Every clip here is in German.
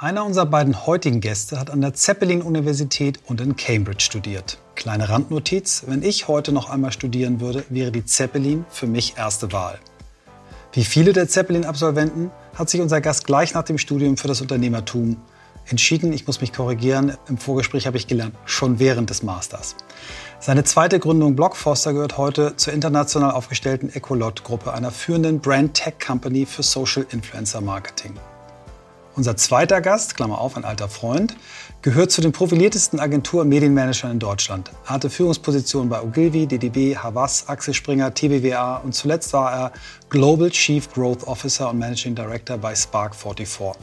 Einer unserer beiden heutigen Gäste hat an der Zeppelin-Universität und in Cambridge studiert. Kleine Randnotiz, wenn ich heute noch einmal studieren würde, wäre die Zeppelin für mich erste Wahl. Wie viele der Zeppelin-Absolventen hat sich unser Gast gleich nach dem Studium für das Unternehmertum entschieden. Ich muss mich korrigieren, im Vorgespräch habe ich gelernt, schon während des Masters. Seine zweite Gründung Blockfoster gehört heute zur international aufgestellten Ecolot-Gruppe, einer führenden Brand-Tech-Company für Social Influencer Marketing. Unser zweiter Gast, Klammer auf, ein alter Freund, gehört zu den profiliertesten Agentur- und Medienmanagern in Deutschland. Er hatte Führungspositionen bei Ogilvy, DDB, Havas, Axel Springer, TBWA und zuletzt war er Global Chief Growth Officer und Managing Director bei Spark 44.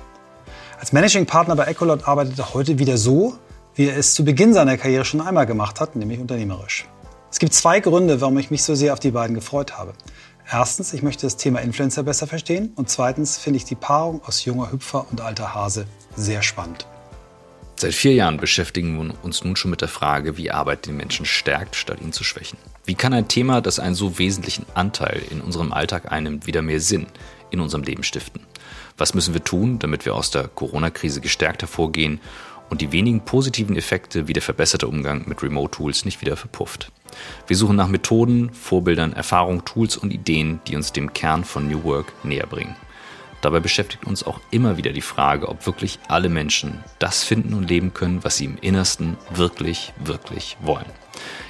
Als Managing Partner bei Ecolot arbeitet er heute wieder so, wie er es zu Beginn seiner Karriere schon einmal gemacht hat, nämlich unternehmerisch. Es gibt zwei Gründe, warum ich mich so sehr auf die beiden gefreut habe. Erstens, ich möchte das Thema Influencer besser verstehen. Und zweitens finde ich die Paarung aus junger Hüpfer und alter Hase sehr spannend. Seit vier Jahren beschäftigen wir uns nun schon mit der Frage, wie Arbeit den Menschen stärkt, statt ihn zu schwächen. Wie kann ein Thema, das einen so wesentlichen Anteil in unserem Alltag einnimmt, wieder mehr Sinn in unserem Leben stiften? Was müssen wir tun, damit wir aus der Corona-Krise gestärkt hervorgehen und die wenigen positiven Effekte wie der verbesserte Umgang mit Remote-Tools nicht wieder verpufft. Wir suchen nach Methoden, Vorbildern, Erfahrungen, Tools und Ideen, die uns dem Kern von New Work näher bringen. Dabei beschäftigt uns auch immer wieder die Frage, ob wirklich alle Menschen das finden und leben können, was sie im Innersten wirklich, wirklich wollen.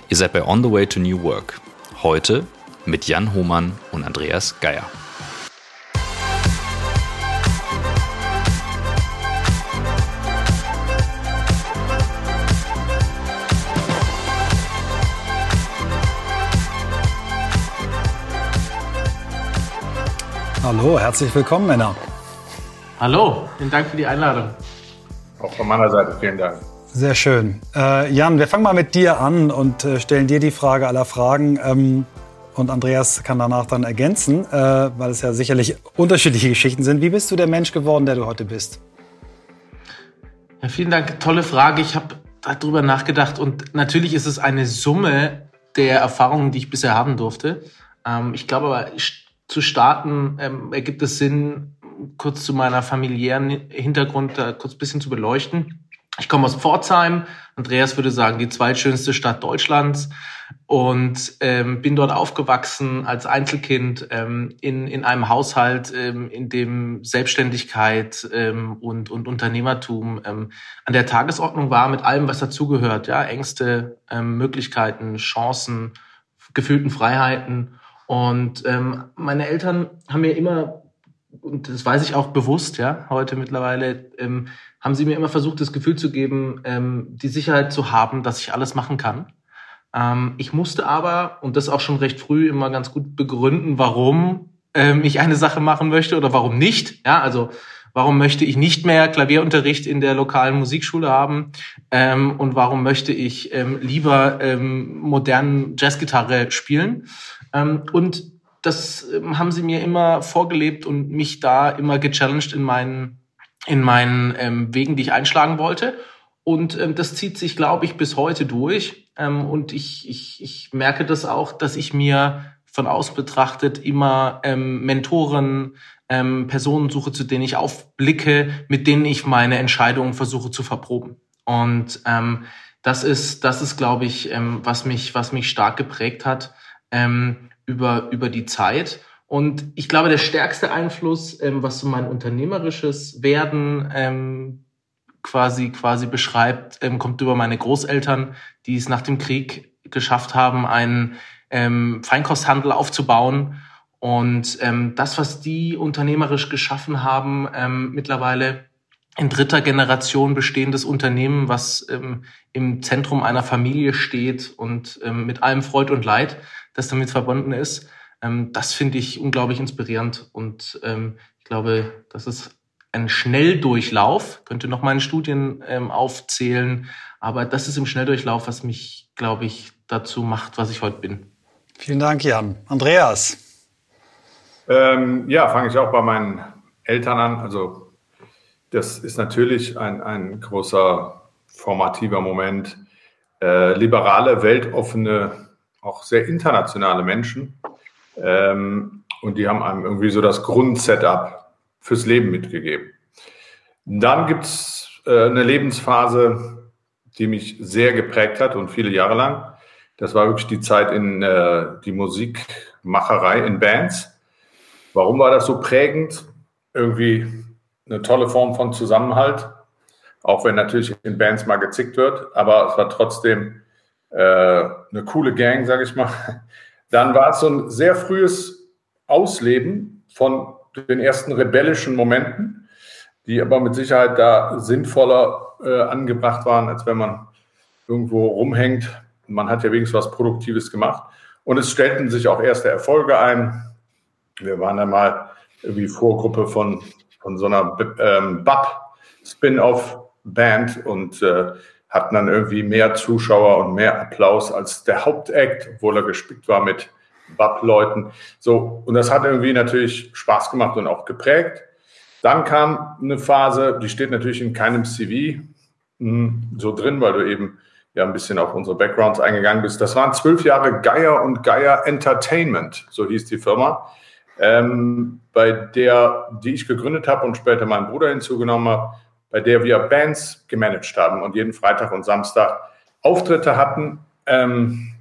Ihr seid bei On the Way to New Work. Heute mit Jan Hohmann und Andreas Geier. Hallo, herzlich willkommen, Männer. Hallo, vielen Dank für die Einladung. Auch von meiner Seite vielen Dank. Sehr schön. Äh, Jan, wir fangen mal mit dir an und äh, stellen dir die Frage aller Fragen. Ähm, und Andreas kann danach dann ergänzen, äh, weil es ja sicherlich unterschiedliche Geschichten sind. Wie bist du der Mensch geworden, der du heute bist? Ja, vielen Dank. Tolle Frage. Ich habe darüber nachgedacht und natürlich ist es eine Summe der Erfahrungen, die ich bisher haben durfte. Ähm, ich glaube aber, zu starten, ähm, ergibt es Sinn, kurz zu meiner familiären Hintergrund da kurz ein bisschen zu beleuchten. Ich komme aus Pforzheim. Andreas würde sagen, die zweitschönste Stadt Deutschlands. Und ähm, bin dort aufgewachsen als Einzelkind ähm, in, in einem Haushalt, ähm, in dem Selbstständigkeit ähm, und, und Unternehmertum ähm, an der Tagesordnung war, mit allem, was dazugehört. Ja, Ängste, ähm, Möglichkeiten, Chancen, gefühlten Freiheiten. Und ähm, meine Eltern haben mir immer, und das weiß ich auch bewusst, ja, heute mittlerweile, ähm, haben sie mir immer versucht, das Gefühl zu geben, ähm, die Sicherheit zu haben, dass ich alles machen kann. Ähm, ich musste aber, und das auch schon recht früh, immer ganz gut begründen, warum ähm, ich eine Sache machen möchte oder warum nicht. Ja, also warum möchte ich nicht mehr Klavierunterricht in der lokalen Musikschule haben ähm, und warum möchte ich ähm, lieber ähm, modernen Jazzgitarre spielen. Ähm, und das ähm, haben sie mir immer vorgelebt und mich da immer gechallenged in meinen, in meinen ähm, Wegen, die ich einschlagen wollte. Und ähm, das zieht sich, glaube ich, bis heute durch. Ähm, und ich, ich, ich merke das auch, dass ich mir von außen betrachtet immer ähm, Mentoren, ähm, Personen suche, zu denen ich aufblicke, mit denen ich meine Entscheidungen versuche zu verproben. Und ähm, das ist, das ist, glaube ich, ähm, was mich, was mich stark geprägt hat ähm, über, über die Zeit. Und ich glaube, der stärkste Einfluss, ähm, was so mein unternehmerisches Werden ähm, quasi, quasi beschreibt, ähm, kommt über meine Großeltern, die es nach dem Krieg geschafft haben, einen ähm, Feinkosthandel aufzubauen. Und ähm, das, was die unternehmerisch geschaffen haben, ähm, mittlerweile in dritter Generation bestehendes Unternehmen, was ähm, im Zentrum einer Familie steht und ähm, mit allem Freud und Leid, das damit verbunden ist. Ähm, das finde ich unglaublich inspirierend und ähm, ich glaube, das ist ein Schnelldurchlauf, könnte noch meine Studien ähm, aufzählen, aber das ist im Schnelldurchlauf, was mich, glaube ich, dazu macht, was ich heute bin. Vielen Dank, Jan. Andreas. Ähm, ja, fange ich auch bei meinen Eltern an. Also das ist natürlich ein, ein großer formativer Moment. Äh, liberale, weltoffene, auch sehr internationale Menschen. Ähm, und die haben einem irgendwie so das Grundsetup fürs Leben mitgegeben. Dann gibt es äh, eine Lebensphase, die mich sehr geprägt hat und viele Jahre lang. Das war wirklich die Zeit in äh, die Musikmacherei in Bands. Warum war das so prägend? Irgendwie eine tolle Form von Zusammenhalt, auch wenn natürlich in Bands mal gezickt wird, aber es war trotzdem äh, eine coole Gang, sage ich mal. Dann war es so ein sehr frühes Ausleben von den ersten rebellischen Momenten, die aber mit Sicherheit da sinnvoller äh, angebracht waren, als wenn man irgendwo rumhängt. Man hat ja wenigstens was Produktives gemacht. Und es stellten sich auch erste Erfolge ein. Wir waren dann mal irgendwie Vorgruppe von, von so einer ähm, BAP-Spin-Off-Band und äh, hatten dann irgendwie mehr Zuschauer und mehr Applaus als der Hauptakt, obwohl er gespickt war mit BAP-Leuten. So, und das hat irgendwie natürlich Spaß gemacht und auch geprägt. Dann kam eine Phase, die steht natürlich in keinem CV mh, hm, so drin, weil du eben ja ein bisschen auf unsere Backgrounds eingegangen bist. Das waren zwölf Jahre Geier und Geier Entertainment, so hieß die Firma, ähm, bei der, die ich gegründet habe und später meinen Bruder hinzugenommen habe, bei der wir Bands gemanagt haben und jeden Freitag und Samstag Auftritte hatten. Ähm,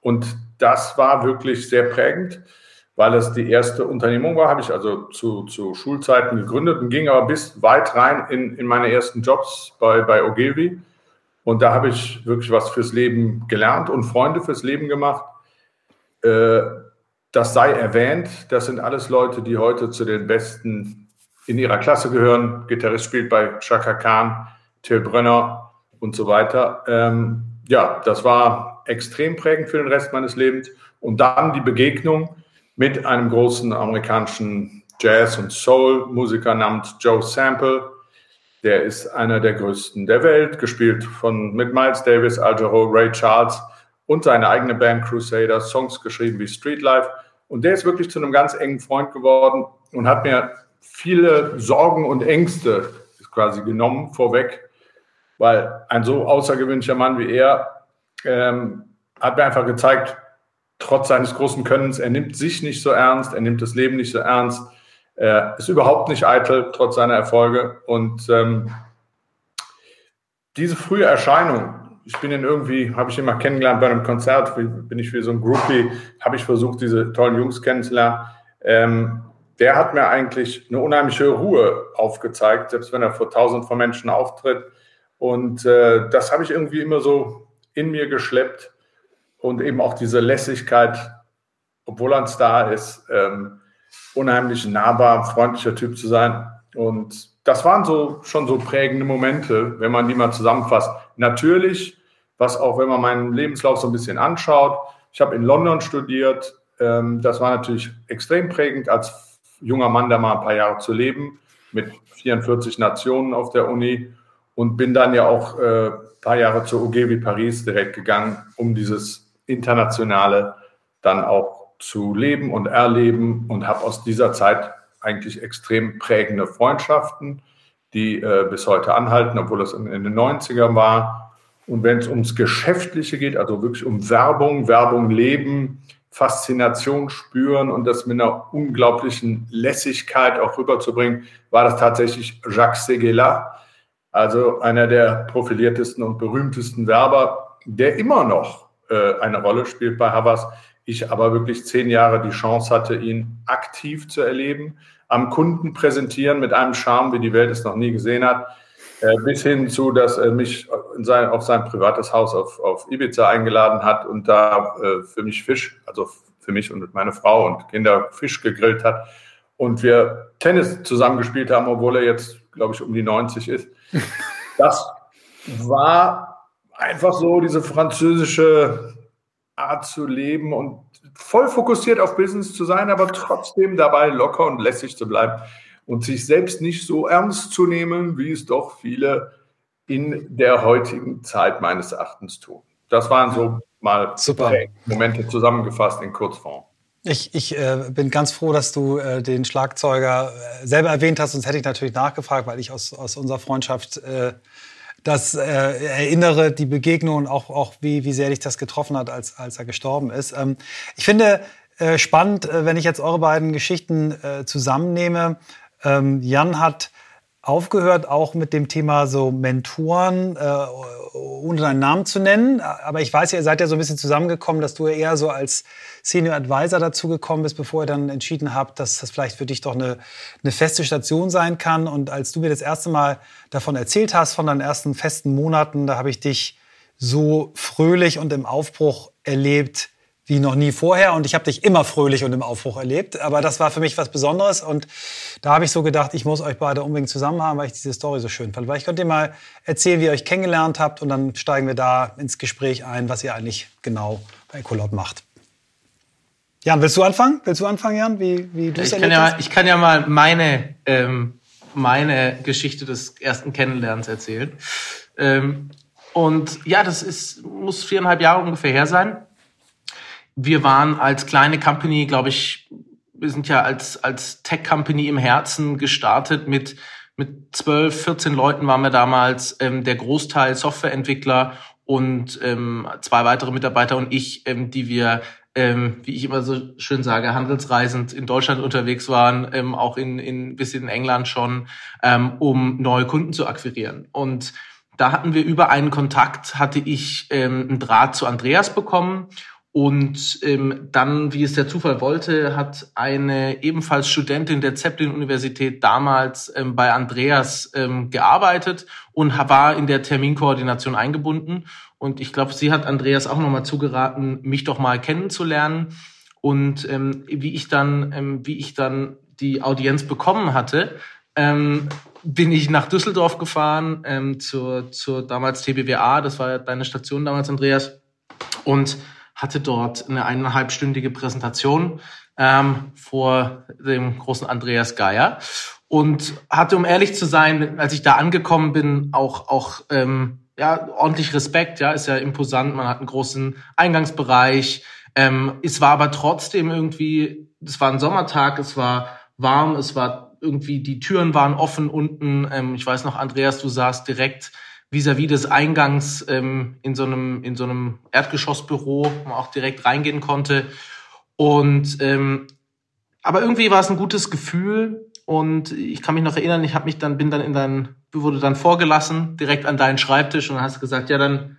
und das war wirklich sehr prägend weil es die erste Unternehmung war, habe ich also zu, zu Schulzeiten gegründet und ging aber bis weit rein in, in meine ersten Jobs bei, bei Ogilvy. Und da habe ich wirklich was fürs Leben gelernt und Freunde fürs Leben gemacht. Äh, das sei erwähnt, das sind alles Leute, die heute zu den Besten in ihrer Klasse gehören. Gitarrist spielt bei Chaka Khan, Till Brönner und so weiter. Ähm, ja, das war extrem prägend für den Rest meines Lebens. Und dann die Begegnung mit einem großen amerikanischen Jazz- und Soul-Musiker namens Joe Sample. Der ist einer der größten der Welt, gespielt von, mit Miles Davis, Al Jarreau, Ray Charles und seine eigene Band Crusader, Songs geschrieben wie Street Life. Und der ist wirklich zu einem ganz engen Freund geworden und hat mir viele Sorgen und Ängste quasi genommen vorweg, weil ein so außergewöhnlicher Mann wie er ähm, hat mir einfach gezeigt, trotz seines großen Könnens, er nimmt sich nicht so ernst, er nimmt das Leben nicht so ernst, er ist überhaupt nicht eitel, trotz seiner Erfolge. Und ähm, diese frühe Erscheinung, ich bin ihn irgendwie, habe ich ihn mal kennengelernt bei einem Konzert, bin ich wie so ein Groupie, habe ich versucht, diese tollen Jungs kennenzulernen. Ähm, der hat mir eigentlich eine unheimliche Ruhe aufgezeigt, selbst wenn er vor tausend von Menschen auftritt. Und äh, das habe ich irgendwie immer so in mir geschleppt und eben auch diese Lässigkeit, obwohl er ein Star ist, ähm, unheimlich nahbar, freundlicher Typ zu sein. Und das waren so schon so prägende Momente, wenn man die mal zusammenfasst. Natürlich, was auch, wenn man meinen Lebenslauf so ein bisschen anschaut, ich habe in London studiert. Ähm, das war natürlich extrem prägend, als junger Mann da mal ein paar Jahre zu leben, mit 44 Nationen auf der Uni und bin dann ja auch äh, ein paar Jahre zur OGW Paris direkt gegangen, um dieses internationale dann auch zu leben und erleben und habe aus dieser Zeit eigentlich extrem prägende Freundschaften, die äh, bis heute anhalten, obwohl es in, in den 90ern war. Und wenn es ums Geschäftliche geht, also wirklich um Werbung, Werbung leben, Faszination spüren und das mit einer unglaublichen Lässigkeit auch rüberzubringen, war das tatsächlich Jacques Seguela, also einer der profiliertesten und berühmtesten Werber, der immer noch äh, eine Rolle spielt bei Havas. Ich aber wirklich zehn Jahre die Chance hatte, ihn aktiv zu erleben, am Kunden präsentieren mit einem Charme, wie die Welt es noch nie gesehen hat, äh, bis hin zu, dass er mich sein, auf sein privates Haus auf, auf Ibiza eingeladen hat und da äh, für mich Fisch, also für mich und meine Frau und Kinder Fisch gegrillt hat und wir Tennis zusammengespielt haben, obwohl er jetzt, glaube ich, um die 90 ist. Das war einfach so diese französische Art zu leben und voll fokussiert auf Business zu sein, aber trotzdem dabei locker und lässig zu bleiben und sich selbst nicht so ernst zu nehmen, wie es doch viele in der heutigen Zeit meines Erachtens tun. Das waren so mal Super. Momente zusammengefasst in Kurzform. Ich, ich äh, bin ganz froh, dass du äh, den Schlagzeuger äh, selber erwähnt hast, sonst hätte ich natürlich nachgefragt, weil ich aus, aus unserer Freundschaft äh, das äh, erinnere, die Begegnung und auch, auch wie, wie sehr dich das getroffen hat, als, als er gestorben ist. Ähm, ich finde äh, spannend, äh, wenn ich jetzt eure beiden Geschichten äh, zusammennehme. Ähm, Jan hat aufgehört, auch mit dem Thema so Mentoren, äh, ohne deinen Namen zu nennen. Aber ich weiß ihr seid ja so ein bisschen zusammengekommen, dass du ja eher so als Senior Advisor dazugekommen bist, bevor ihr dann entschieden habt, dass das vielleicht für dich doch eine, eine feste Station sein kann. Und als du mir das erste Mal davon erzählt hast, von deinen ersten festen Monaten, da habe ich dich so fröhlich und im Aufbruch erlebt, wie noch nie vorher. Und ich habe dich immer fröhlich und im Aufbruch erlebt. Aber das war für mich was Besonderes. Und da habe ich so gedacht, ich muss euch beide unbedingt zusammen haben, weil ich diese Story so schön fand. Vielleicht könnt ihr mal erzählen, wie ihr euch kennengelernt habt. Und dann steigen wir da ins Gespräch ein, was ihr eigentlich genau bei Ecolot macht. Jan, willst du anfangen? Willst du anfangen, Jan? Wie, wie du ich kann ja Ich kann ja mal meine, ähm, meine Geschichte des ersten Kennenlernens erzählen. Ähm, und ja, das ist, muss viereinhalb Jahre ungefähr her sein wir waren als kleine Company, glaube ich, wir sind ja als, als Tech-Company im Herzen gestartet mit, mit 12, 14 Leuten waren wir damals, ähm, der Großteil Softwareentwickler und ähm, zwei weitere Mitarbeiter und ich, ähm, die wir, ähm, wie ich immer so schön sage, handelsreisend in Deutschland unterwegs waren, ähm, auch in, in bis in England schon, ähm, um neue Kunden zu akquirieren. Und da hatten wir über einen Kontakt, hatte ich ähm, einen Draht zu Andreas bekommen und ähm, dann, wie es der Zufall wollte, hat eine ebenfalls Studentin der Zeppelin-Universität damals ähm, bei Andreas ähm, gearbeitet und war in der Terminkoordination eingebunden. Und ich glaube, sie hat Andreas auch nochmal zugeraten, mich doch mal kennenzulernen. Und ähm, wie ich dann, ähm, wie ich dann die Audienz bekommen hatte, ähm, bin ich nach Düsseldorf gefahren ähm, zur, zur damals TBWA, das war deine Station damals, Andreas. Und hatte dort eine eineinhalbstündige Präsentation ähm, vor dem großen Andreas Geier und hatte, um ehrlich zu sein, als ich da angekommen bin, auch auch ähm, ja ordentlich Respekt. Ja, ist ja imposant. Man hat einen großen Eingangsbereich. Ähm, es war aber trotzdem irgendwie, es war ein Sommertag, es war warm, es war irgendwie die Türen waren offen unten. Ähm, ich weiß noch, Andreas, du saßt direkt vis-à-vis -vis des Eingangs ähm, in so einem in so einem Erdgeschossbüro, wo man auch direkt reingehen konnte. Und ähm, aber irgendwie war es ein gutes Gefühl und ich kann mich noch erinnern, ich habe mich dann bin dann in dein wurde dann vorgelassen direkt an deinen Schreibtisch und hast gesagt, ja dann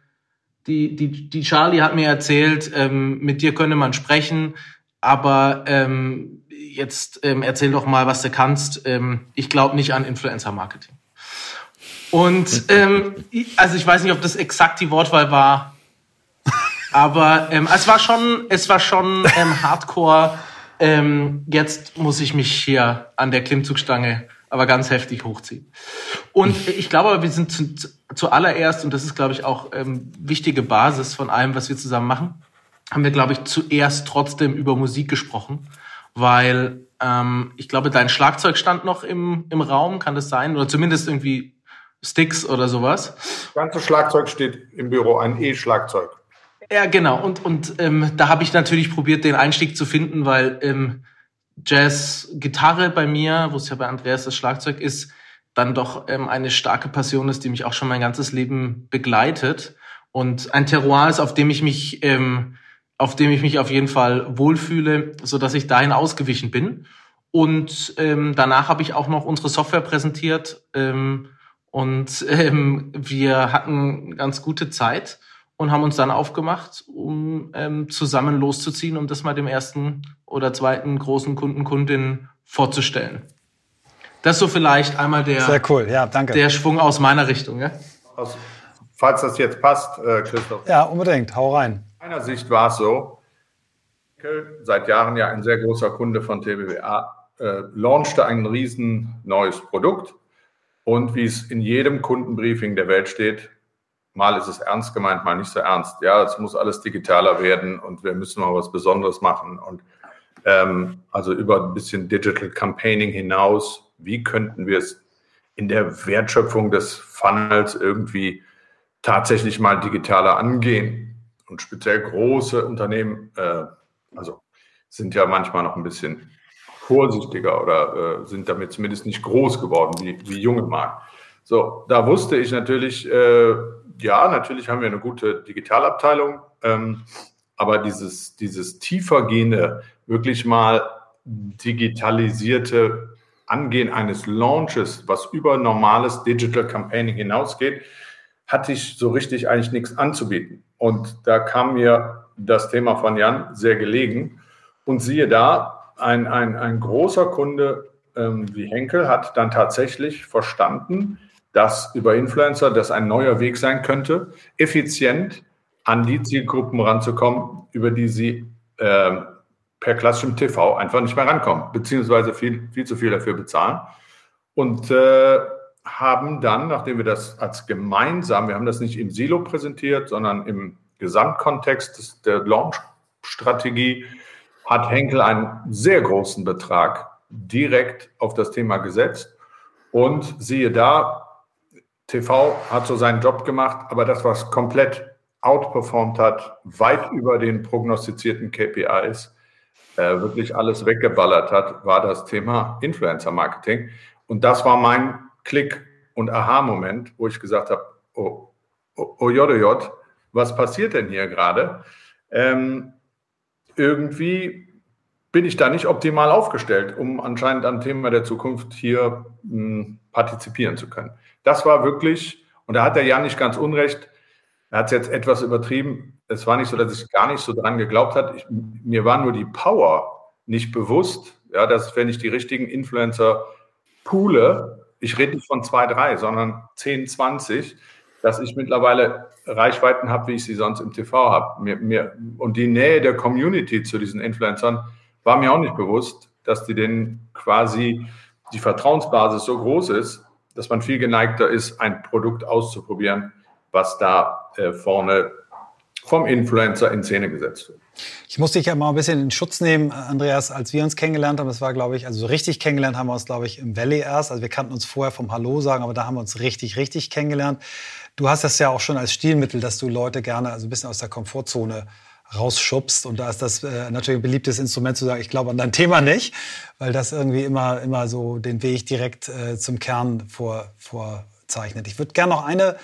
die die die Charlie hat mir erzählt, ähm, mit dir könne man sprechen, aber ähm, jetzt ähm, erzähl doch mal, was du kannst. Ähm, ich glaube nicht an Influencer Marketing. Und ähm, also ich weiß nicht, ob das exakt die Wortwahl war, aber ähm, es war schon, es war schon ähm, Hardcore. Ähm, jetzt muss ich mich hier an der Klimmzugstange aber ganz heftig hochziehen. Und ich glaube, wir sind zu, zu, zuallererst, und das ist, glaube ich, auch ähm, wichtige Basis von allem, was wir zusammen machen, haben wir, glaube ich, zuerst trotzdem über Musik gesprochen, weil ähm, ich glaube, dein Schlagzeug stand noch im, im Raum, kann das sein? Oder zumindest irgendwie Sticks oder sowas. Das ganze Schlagzeug steht im Büro, ein E-Schlagzeug. Ja, genau. Und, und ähm, da habe ich natürlich probiert, den Einstieg zu finden, weil ähm, Jazz-Gitarre bei mir, wo es ja bei Andreas das Schlagzeug ist, dann doch ähm, eine starke Passion ist, die mich auch schon mein ganzes Leben begleitet. Und ein Terroir ist, auf dem ich mich, ähm, auf dem ich mich auf jeden Fall wohlfühle, so dass ich dahin ausgewichen bin. Und ähm, danach habe ich auch noch unsere Software präsentiert. Ähm, und ähm, wir hatten ganz gute Zeit und haben uns dann aufgemacht, um ähm, zusammen loszuziehen, um das mal dem ersten oder zweiten großen Kunden, Kundin vorzustellen. Das ist so vielleicht einmal der, Sehr cool. ja, danke. der Schwung aus meiner Richtung. Ja? Also, falls das jetzt passt, äh, Christoph. Ja, unbedingt. Hau rein. Aus meiner Sicht war es so, seit Jahren ja ein sehr großer Kunde von TBWA, äh, launchte ein riesen neues Produkt und wie es in jedem Kundenbriefing der Welt steht, mal ist es ernst gemeint, mal nicht so ernst. Ja, es muss alles digitaler werden und wir müssen mal was Besonderes machen. Und ähm, also über ein bisschen Digital Campaigning hinaus, wie könnten wir es in der Wertschöpfung des Funnels irgendwie tatsächlich mal digitaler angehen? Und speziell große Unternehmen, äh, also sind ja manchmal noch ein bisschen vorsichtiger oder äh, sind damit zumindest nicht groß geworden wie, wie junge Markt. So, da wusste ich natürlich, äh, ja, natürlich haben wir eine gute Digitalabteilung, ähm, aber dieses, dieses tiefergehende, wirklich mal digitalisierte Angehen eines Launches, was über normales Digital Campaigning hinausgeht, hatte ich so richtig eigentlich nichts anzubieten. Und da kam mir das Thema von Jan sehr gelegen. Und siehe da, ein, ein, ein großer Kunde ähm, wie Henkel hat dann tatsächlich verstanden, dass über Influencer das ein neuer Weg sein könnte, effizient an die Zielgruppen ranzukommen, über die sie äh, per klassischem TV einfach nicht mehr rankommen, beziehungsweise viel, viel zu viel dafür bezahlen. Und äh, haben dann, nachdem wir das als gemeinsam, wir haben das nicht im Silo präsentiert, sondern im Gesamtkontext der Launch-Strategie, hat Henkel einen sehr großen Betrag direkt auf das Thema gesetzt. Und siehe da, TV hat so seinen Job gemacht, aber das, was komplett outperformed hat, weit über den prognostizierten KPIs, äh, wirklich alles weggeballert hat, war das Thema Influencer-Marketing. Und das war mein Klick- und Aha-Moment, wo ich gesagt habe, oh, oh, oh J, J, was passiert denn hier gerade? Ähm, irgendwie bin ich da nicht optimal aufgestellt, um anscheinend am Thema der Zukunft hier mh, hm, partizipieren zu können. Das war wirklich, und da hat der Jan nicht ganz unrecht, er hat es jetzt etwas übertrieben. Es war nicht so, dass ich gar nicht so dran geglaubt hat. Ich, mir war nur die Power nicht bewusst, ja, dass wenn ich die richtigen Influencer poole, ich rede nicht von zwei, drei, sondern 10, 20, dass ich mittlerweile Reichweiten habe, wie ich sie sonst im TV habe. Mir, mir, und die Nähe der Community zu diesen Influencern war mir auch nicht bewusst, dass die denen quasi die Vertrauensbasis so groß ist, dass man viel geneigter ist, ein Produkt auszuprobieren, was da äh, vorne vom Influencer in Szene gesetzt wird. Ich muss dich ja mal ein bisschen in Schutz nehmen, Andreas, als wir uns kennengelernt haben. Das war, glaube ich, also so richtig kennengelernt haben wir uns, glaube ich, im Valley erst. Also wir kannten uns vorher vom Hallo sagen, aber da haben wir uns richtig, richtig kennengelernt. Du hast das ja auch schon als Stilmittel, dass du Leute gerne also ein bisschen aus der Komfortzone rausschubst. Und da ist das äh, natürlich ein beliebtes Instrument zu sagen, ich glaube an dein Thema nicht, weil das irgendwie immer, immer so den Weg direkt äh, zum Kern vor, vorzeichnet. Ich würde gerne noch eine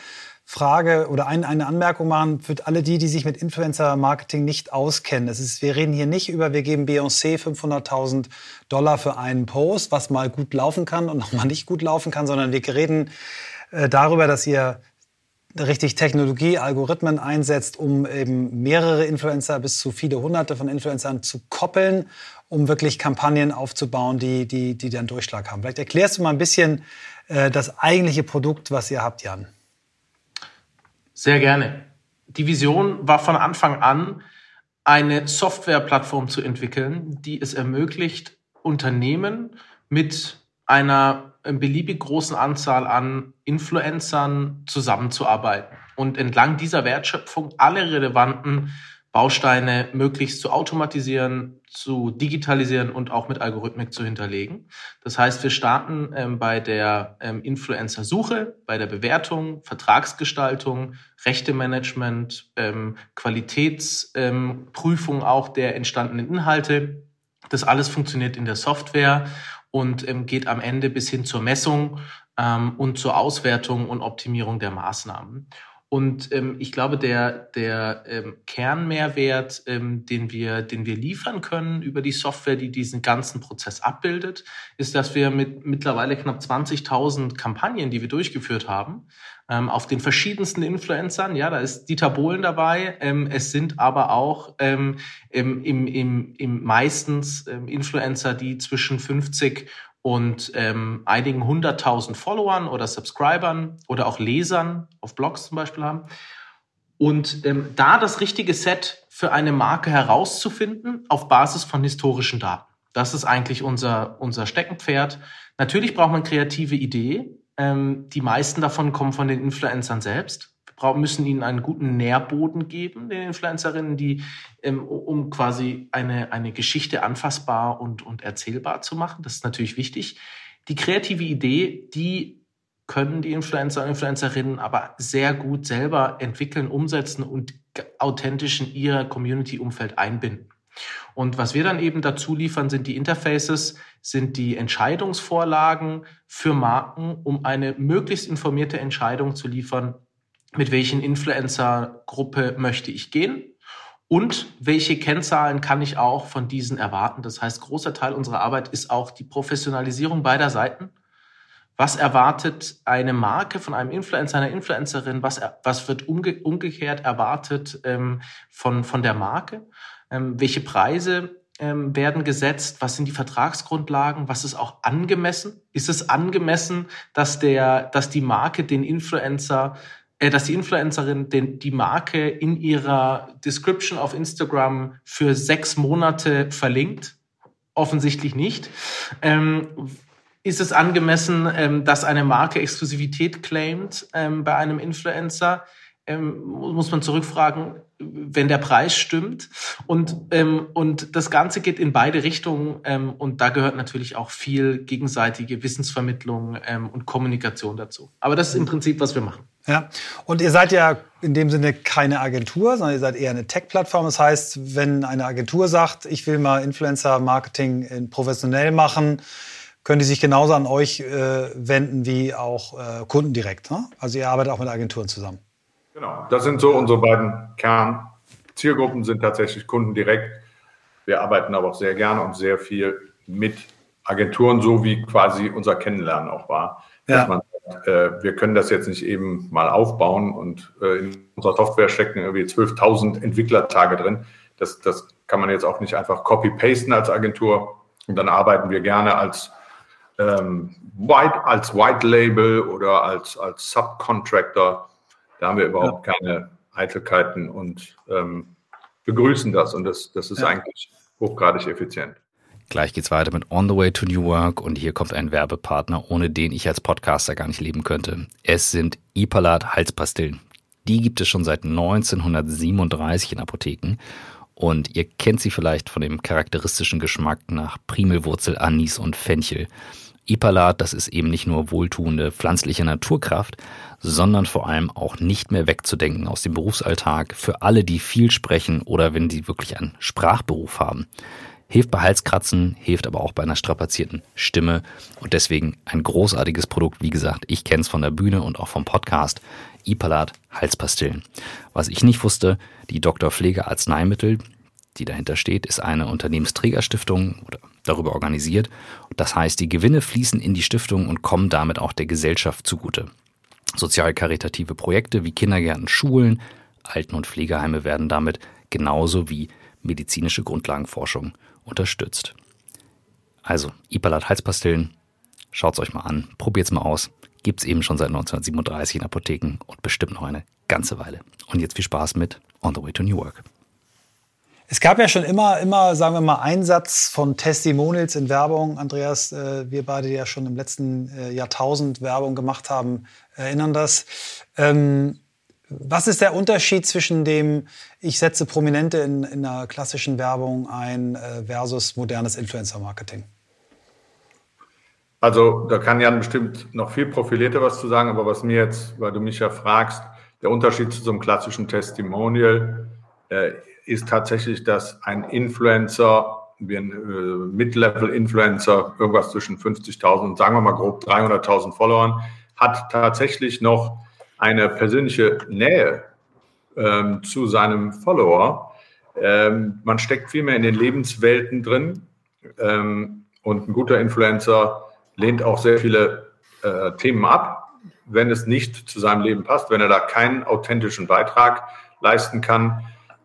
Frage oder ein, eine Anmerkung machen für alle die, die sich mit Influencer-Marketing nicht auskennen. Es ist, wir reden hier nicht über, wir geben Beyoncé 500.000 Dollar für einen Post, was mal gut laufen kann und noch mal nicht gut laufen kann, sondern wir reden äh, darüber, dass ihr richtig Technologie, Algorithmen einsetzt, um eben mehrere Influencer bis zu viele hunderte von Influencern zu koppeln, um wirklich Kampagnen aufzubauen, die, die, die dann Durchschlag haben. Vielleicht erklärst du mal ein bisschen äh, das eigentliche Produkt, was ihr habt, Jan. Sehr gerne. Die Vision war von Anfang an, eine Softwareplattform zu entwickeln, die es ermöglicht, Unternehmen mit einer beliebig großen Anzahl an Influencern zusammenzuarbeiten und entlang dieser Wertschöpfung alle relevanten Bausteine möglichst zu automatisieren, zu digitalisieren und auch mit Algorithmik zu hinterlegen. Das heißt, wir starten ähm, bei der ähm, Influencer-Suche, bei der Bewertung, Vertragsgestaltung, Rechtemanagement, ähm, Qualitätsprüfung ähm, auch der entstandenen Inhalte. Das alles funktioniert in der Software und ähm, geht am Ende bis hin zur Messung ähm, und zur Auswertung und Optimierung der Maßnahmen. Und ähm, ich glaube, der, der ähm, Kernmehrwert, ähm, den, wir, den wir liefern können über die Software, die diesen ganzen Prozess abbildet, ist, dass wir mit mittlerweile knapp 20.000 Kampagnen, die wir durchgeführt haben, ähm, auf den verschiedensten Influencern, ja, da ist Dieter Bohlen dabei, ähm, es sind aber auch ähm, im, im, im, im meistens ähm, Influencer, die zwischen 50 und ähm, einigen hunderttausend Followern oder Subscribern oder auch Lesern auf Blogs zum Beispiel haben. Und ähm, da das richtige Set für eine Marke herauszufinden auf Basis von historischen Daten. Das ist eigentlich unser, unser Steckenpferd. Natürlich braucht man kreative Idee. Ähm, die meisten davon kommen von den Influencern selbst müssen ihnen einen guten Nährboden geben, den Influencerinnen, die, ähm, um quasi eine, eine Geschichte anfassbar und, und erzählbar zu machen. Das ist natürlich wichtig. Die kreative Idee, die können die Influencer und Influencerinnen aber sehr gut selber entwickeln, umsetzen und authentisch in ihr Community-Umfeld einbinden. Und was wir dann eben dazu liefern, sind die Interfaces, sind die Entscheidungsvorlagen für Marken, um eine möglichst informierte Entscheidung zu liefern, mit welchen Influencer-Gruppe möchte ich gehen Und welche Kennzahlen kann ich auch von diesen erwarten? Das heißt, großer Teil unserer Arbeit ist auch die Professionalisierung beider Seiten. Was erwartet eine Marke von einem Influencer, einer Influencerin? Was, was wird umge umgekehrt erwartet ähm, von, von der Marke? Ähm, welche Preise ähm, werden gesetzt? Was sind die Vertragsgrundlagen? Was ist auch angemessen? Ist es angemessen, dass der, dass die Marke den Influencer äh, dass die Influencerin den, die Marke in ihrer Description auf Instagram für sechs Monate verlinkt? Offensichtlich nicht. Ähm, ist es angemessen, ähm, dass eine Marke Exklusivität claimt ähm, bei einem Influencer? Ähm, muss man zurückfragen, wenn der Preis stimmt. Und, ähm, und das Ganze geht in beide Richtungen. Ähm, und da gehört natürlich auch viel gegenseitige Wissensvermittlung ähm, und Kommunikation dazu. Aber das ist im Prinzip, was wir machen. Ja, und ihr seid ja in dem Sinne keine Agentur, sondern ihr seid eher eine Tech-Plattform. Das heißt, wenn eine Agentur sagt, ich will mal Influencer-Marketing professionell machen, können die sich genauso an euch äh, wenden wie auch äh, Kunden direkt. Ne? Also ihr arbeitet auch mit Agenturen zusammen. Genau, das sind so unsere beiden Kernzielgruppen, sind tatsächlich Kunden direkt. Wir arbeiten aber auch sehr gerne und sehr viel mit Agenturen, so wie quasi unser Kennenlernen auch war. Ja. Man, äh, wir können das jetzt nicht eben mal aufbauen und äh, in unserer Software stecken irgendwie 12.000 Entwicklertage drin. Das, das kann man jetzt auch nicht einfach copy-pasten als Agentur. Und dann arbeiten wir gerne als, ähm, White, als White Label oder als, als Subcontractor da haben wir überhaupt ja. keine Eitelkeiten und ähm, begrüßen das. Und das, das ist ja. eigentlich hochgradig effizient. Gleich geht's weiter mit On the Way to New Work und hier kommt ein Werbepartner, ohne den ich als Podcaster gar nicht leben könnte. Es sind Ipalat Halspastillen. Die gibt es schon seit 1937 in Apotheken und ihr kennt sie vielleicht von dem charakteristischen Geschmack nach Primelwurzel, Anis und Fenchel. Ipalat, das ist eben nicht nur wohltuende pflanzliche Naturkraft, sondern vor allem auch nicht mehr wegzudenken aus dem Berufsalltag für alle, die viel sprechen oder wenn sie wirklich einen Sprachberuf haben. Hilft bei Halskratzen, hilft aber auch bei einer strapazierten Stimme und deswegen ein großartiges Produkt. Wie gesagt, ich kenne es von der Bühne und auch vom Podcast. Ipalat Halspastillen. Was ich nicht wusste, die Dr. Pflege Arzneimittel, die dahinter steht, ist eine Unternehmensträgerstiftung oder darüber organisiert. Das heißt, die Gewinne fließen in die Stiftung und kommen damit auch der Gesellschaft zugute. Sozial-karitative Projekte wie Kindergärten, Schulen, Alten- und Pflegeheime werden damit genauso wie medizinische Grundlagenforschung unterstützt. Also, Ipalat Halspastillen, schaut's euch mal an, probiert's mal aus. Gibt's eben schon seit 1937 in Apotheken und bestimmt noch eine ganze Weile. Und jetzt viel Spaß mit On the Way to New Work. Es gab ja schon immer, immer, sagen wir mal, Einsatz von Testimonials in Werbung. Andreas, äh, wir beide, die ja schon im letzten äh, Jahrtausend Werbung gemacht haben, erinnern das. Ähm, was ist der Unterschied zwischen dem, ich setze Prominente in, in einer klassischen Werbung ein, äh, versus modernes Influencer-Marketing? Also da kann Jan bestimmt noch viel profilierter was zu sagen, aber was mir jetzt, weil du mich ja fragst, der Unterschied zu so einem klassischen Testimonial, äh, ist tatsächlich, dass ein Influencer, wie ein äh, Mid-Level-Influencer, irgendwas zwischen 50.000 und sagen wir mal grob 300.000 Followern, hat tatsächlich noch eine persönliche Nähe ähm, zu seinem Follower. Ähm, man steckt viel mehr in den Lebenswelten drin ähm, und ein guter Influencer lehnt auch sehr viele äh, Themen ab, wenn es nicht zu seinem Leben passt, wenn er da keinen authentischen Beitrag leisten kann.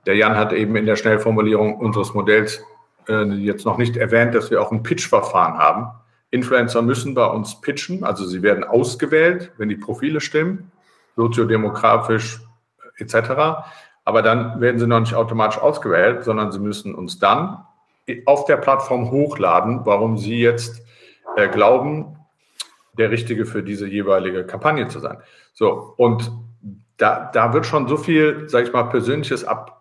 Der Jan hat eben in der Schnellformulierung unseres Modells äh, jetzt noch nicht erwähnt, dass wir auch ein Pitch-Verfahren haben. Influencer müssen bei uns pitchen, also sie werden ausgewählt, wenn die Profile stimmen, soziodemografisch etc. Aber dann werden sie noch nicht automatisch ausgewählt, sondern sie müssen uns dann auf der Plattform hochladen, warum sie jetzt äh, glauben, der Richtige für diese jeweilige Kampagne zu sein. So, und da, da wird schon so viel, sage ich mal, Persönliches ab,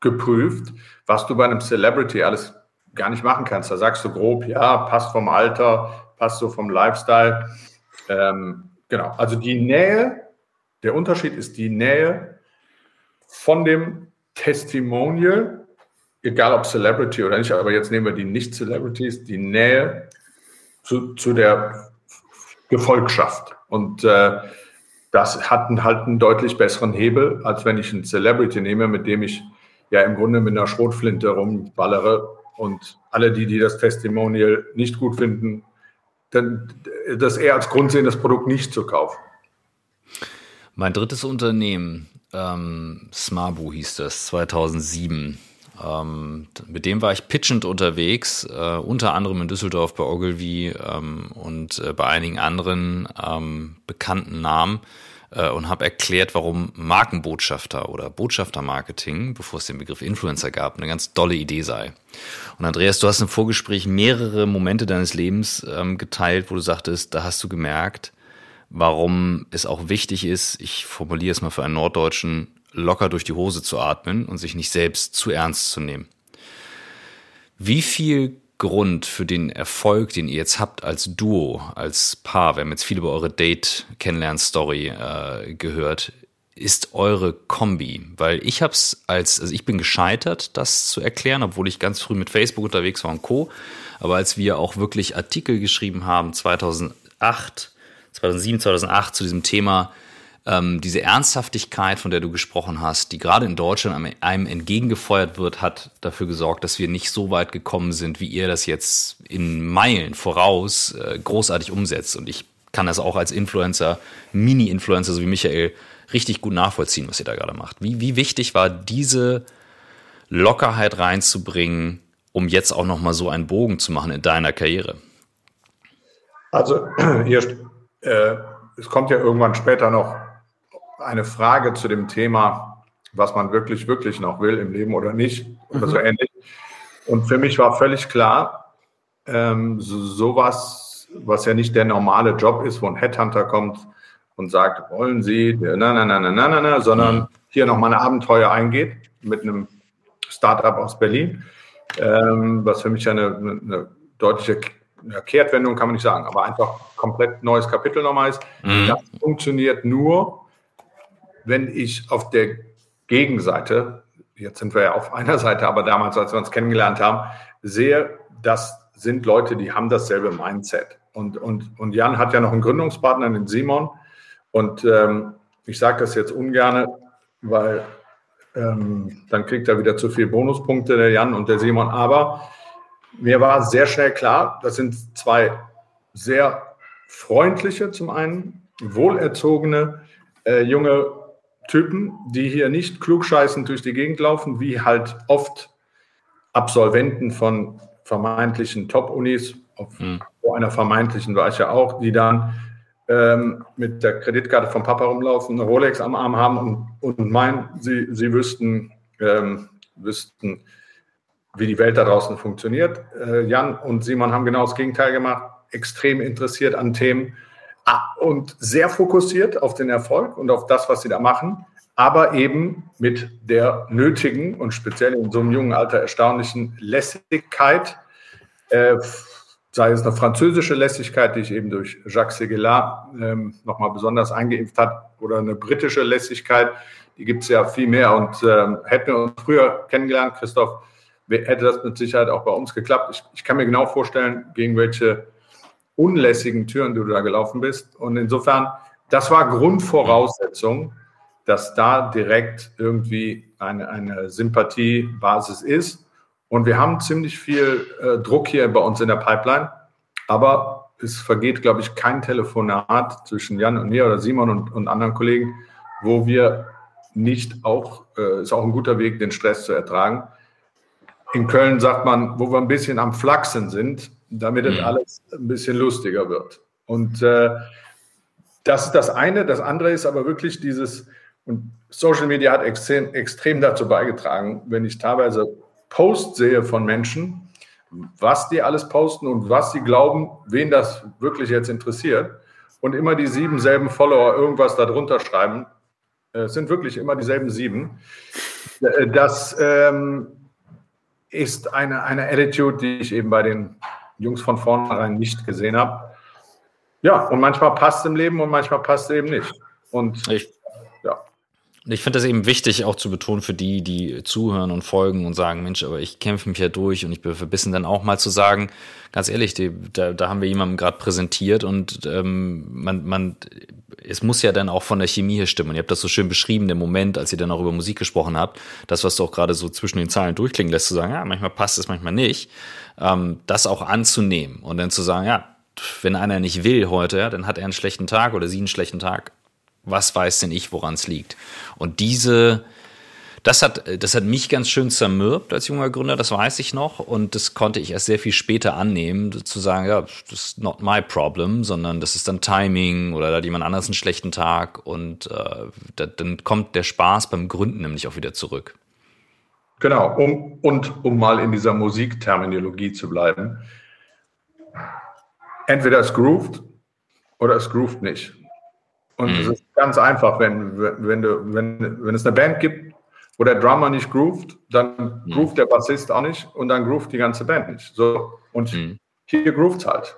geprüft, was du bei einem Celebrity alles gar nicht machen kannst. Da sagst du grob, ja, passt vom Alter, passt so vom Lifestyle. Ähm, genau, also die Nähe, der Unterschied ist die Nähe von dem Testimonial, egal ob Celebrity oder nicht, aber jetzt nehmen wir die Nicht-Celebrities, die Nähe zu, zu der Gefolgschaft. Und äh, das hat halt einen deutlich besseren Hebel, als wenn ich einen Celebrity nehme, mit dem ich ja im Grunde mit einer Schrotflinte rumballere und alle die, die das Testimonial nicht gut finden, dann das eher als Grund sehen, das Produkt nicht zu kaufen. Mein drittes Unternehmen, ähm, Smabu hieß das, 2007. Ähm, mit dem war ich pitchend unterwegs, äh, unter anderem in Düsseldorf bei Ogilvy ähm, und äh, bei einigen anderen ähm, bekannten Namen äh, und habe erklärt, warum Markenbotschafter oder Botschaftermarketing, bevor es den Begriff Influencer gab, eine ganz dolle Idee sei. Und Andreas, du hast im Vorgespräch mehrere Momente deines Lebens ähm, geteilt, wo du sagtest, da hast du gemerkt, warum es auch wichtig ist, ich formuliere es mal für einen Norddeutschen, locker durch die Hose zu atmen und sich nicht selbst zu ernst zu nehmen. Wie viel Grund für den Erfolg, den ihr jetzt habt als Duo, als Paar, wir haben jetzt viel über eure Date-Kennenlern-Story äh, gehört, ist eure Kombi? Weil ich hab's als, also ich bin gescheitert, das zu erklären, obwohl ich ganz früh mit Facebook unterwegs war und Co. Aber als wir auch wirklich Artikel geschrieben haben, 2008, 2007, 2008 zu diesem Thema, ähm, diese Ernsthaftigkeit, von der du gesprochen hast, die gerade in Deutschland einem entgegengefeuert wird, hat dafür gesorgt, dass wir nicht so weit gekommen sind, wie ihr das jetzt in Meilen voraus äh, großartig umsetzt. Und ich kann das auch als Influencer, Mini-Influencer, so wie Michael, richtig gut nachvollziehen, was ihr da gerade macht. Wie, wie wichtig war diese Lockerheit reinzubringen, um jetzt auch noch mal so einen Bogen zu machen in deiner Karriere? Also hier, äh, es kommt ja irgendwann später noch eine Frage zu dem Thema, was man wirklich, wirklich noch will im Leben oder nicht oder mhm. so ähnlich. Und für mich war völlig klar, ähm, so, sowas, was ja nicht der normale Job ist, wo ein Headhunter kommt und sagt, wollen Sie, na, na, na, na, na, na, sondern mhm. hier nochmal ein Abenteuer eingeht mit einem Startup aus Berlin, ähm, was für mich eine, eine deutliche Kehrtwendung kann man nicht sagen, aber einfach komplett neues Kapitel nochmal ist. Mhm. Das funktioniert nur, wenn ich auf der Gegenseite, jetzt sind wir ja auf einer Seite, aber damals, als wir uns kennengelernt haben, sehe, das sind Leute, die haben dasselbe Mindset. Und, und, und Jan hat ja noch einen Gründungspartner, den Simon. Und ähm, ich sage das jetzt ungern, weil ähm, dann kriegt er wieder zu viele Bonuspunkte, der Jan und der Simon. Aber mir war sehr schnell klar, das sind zwei sehr freundliche, zum einen, wohlerzogene, äh, junge Typen, die hier nicht klugscheißend durch die Gegend laufen, wie halt oft Absolventen von vermeintlichen Top-Unis, auf mhm. einer vermeintlichen war ich ja auch, die dann ähm, mit der Kreditkarte vom Papa rumlaufen, eine Rolex am Arm haben und, und meinen, sie, sie wüssten, ähm, wüssten, wie die Welt da draußen funktioniert. Äh, Jan und Simon haben genau das Gegenteil gemacht, extrem interessiert an Themen, und sehr fokussiert auf den Erfolg und auf das, was sie da machen, aber eben mit der nötigen und speziell in so einem jungen Alter erstaunlichen Lässigkeit, äh, sei es eine französische Lässigkeit, die ich eben durch Jacques Seguela ähm, nochmal besonders eingeimpft hat, oder eine britische Lässigkeit, die gibt es ja viel mehr. Und ähm, hätten wir uns früher kennengelernt, Christoph, hätte das mit Sicherheit auch bei uns geklappt. Ich, ich kann mir genau vorstellen, gegen welche unlässigen Türen du da gelaufen bist. Und insofern, das war Grundvoraussetzung, dass da direkt irgendwie eine, eine Sympathiebasis ist. Und wir haben ziemlich viel äh, Druck hier bei uns in der Pipeline. Aber es vergeht, glaube ich, kein Telefonat zwischen Jan und mir oder Simon und, und anderen Kollegen, wo wir nicht auch, äh, ist auch ein guter Weg, den Stress zu ertragen. In Köln sagt man, wo wir ein bisschen am Flachsen sind, damit mhm. es alles ein bisschen lustiger wird. Und äh, das ist das eine. Das andere ist aber wirklich dieses, und Social Media hat extrem, extrem dazu beigetragen, wenn ich teilweise Posts sehe von Menschen, was die alles posten und was sie glauben, wen das wirklich jetzt interessiert. Und immer die sieben selben Follower irgendwas darunter schreiben. Es sind wirklich immer dieselben sieben. Äh, das ähm, ist eine, eine Attitude, die ich eben bei den Jungs von vornherein nicht gesehen habe. Ja, und manchmal passt im Leben und manchmal passt es eben nicht. Und ich, ja. Ich finde das eben wichtig, auch zu betonen für die, die zuhören und folgen und sagen, Mensch, aber ich kämpfe mich ja durch und ich bin verbissen, dann auch mal zu sagen, ganz ehrlich, die, da, da haben wir jemanden gerade präsentiert und ähm, man, man, es muss ja dann auch von der Chemie her stimmen. Und ihr habt das so schön beschrieben, der Moment, als ihr dann auch über Musik gesprochen habt, das, was du auch gerade so zwischen den Zahlen durchklingen lässt, zu sagen, ja, manchmal passt es, manchmal nicht, ähm, das auch anzunehmen und dann zu sagen, ja, wenn einer nicht will heute, ja, dann hat er einen schlechten Tag oder sie einen schlechten Tag was weiß denn ich, woran es liegt? Und diese, das hat, das hat mich ganz schön zermürbt als junger Gründer, das weiß ich noch. Und das konnte ich erst sehr viel später annehmen, zu sagen, ja, das ist not my problem, sondern das ist dann Timing oder da hat jemand anders einen schlechten Tag und äh, da, dann kommt der Spaß beim Gründen nämlich auch wieder zurück. Genau, um, und um mal in dieser Musikterminologie zu bleiben. Entweder es grooved oder es grooved nicht. Und es mhm. ist ganz einfach, wenn, wenn, du, wenn, wenn es eine Band gibt, wo der Drummer nicht groovt, dann mhm. groovt der Bassist auch nicht und dann groovt die ganze Band nicht. So, und mhm. hier groovt halt.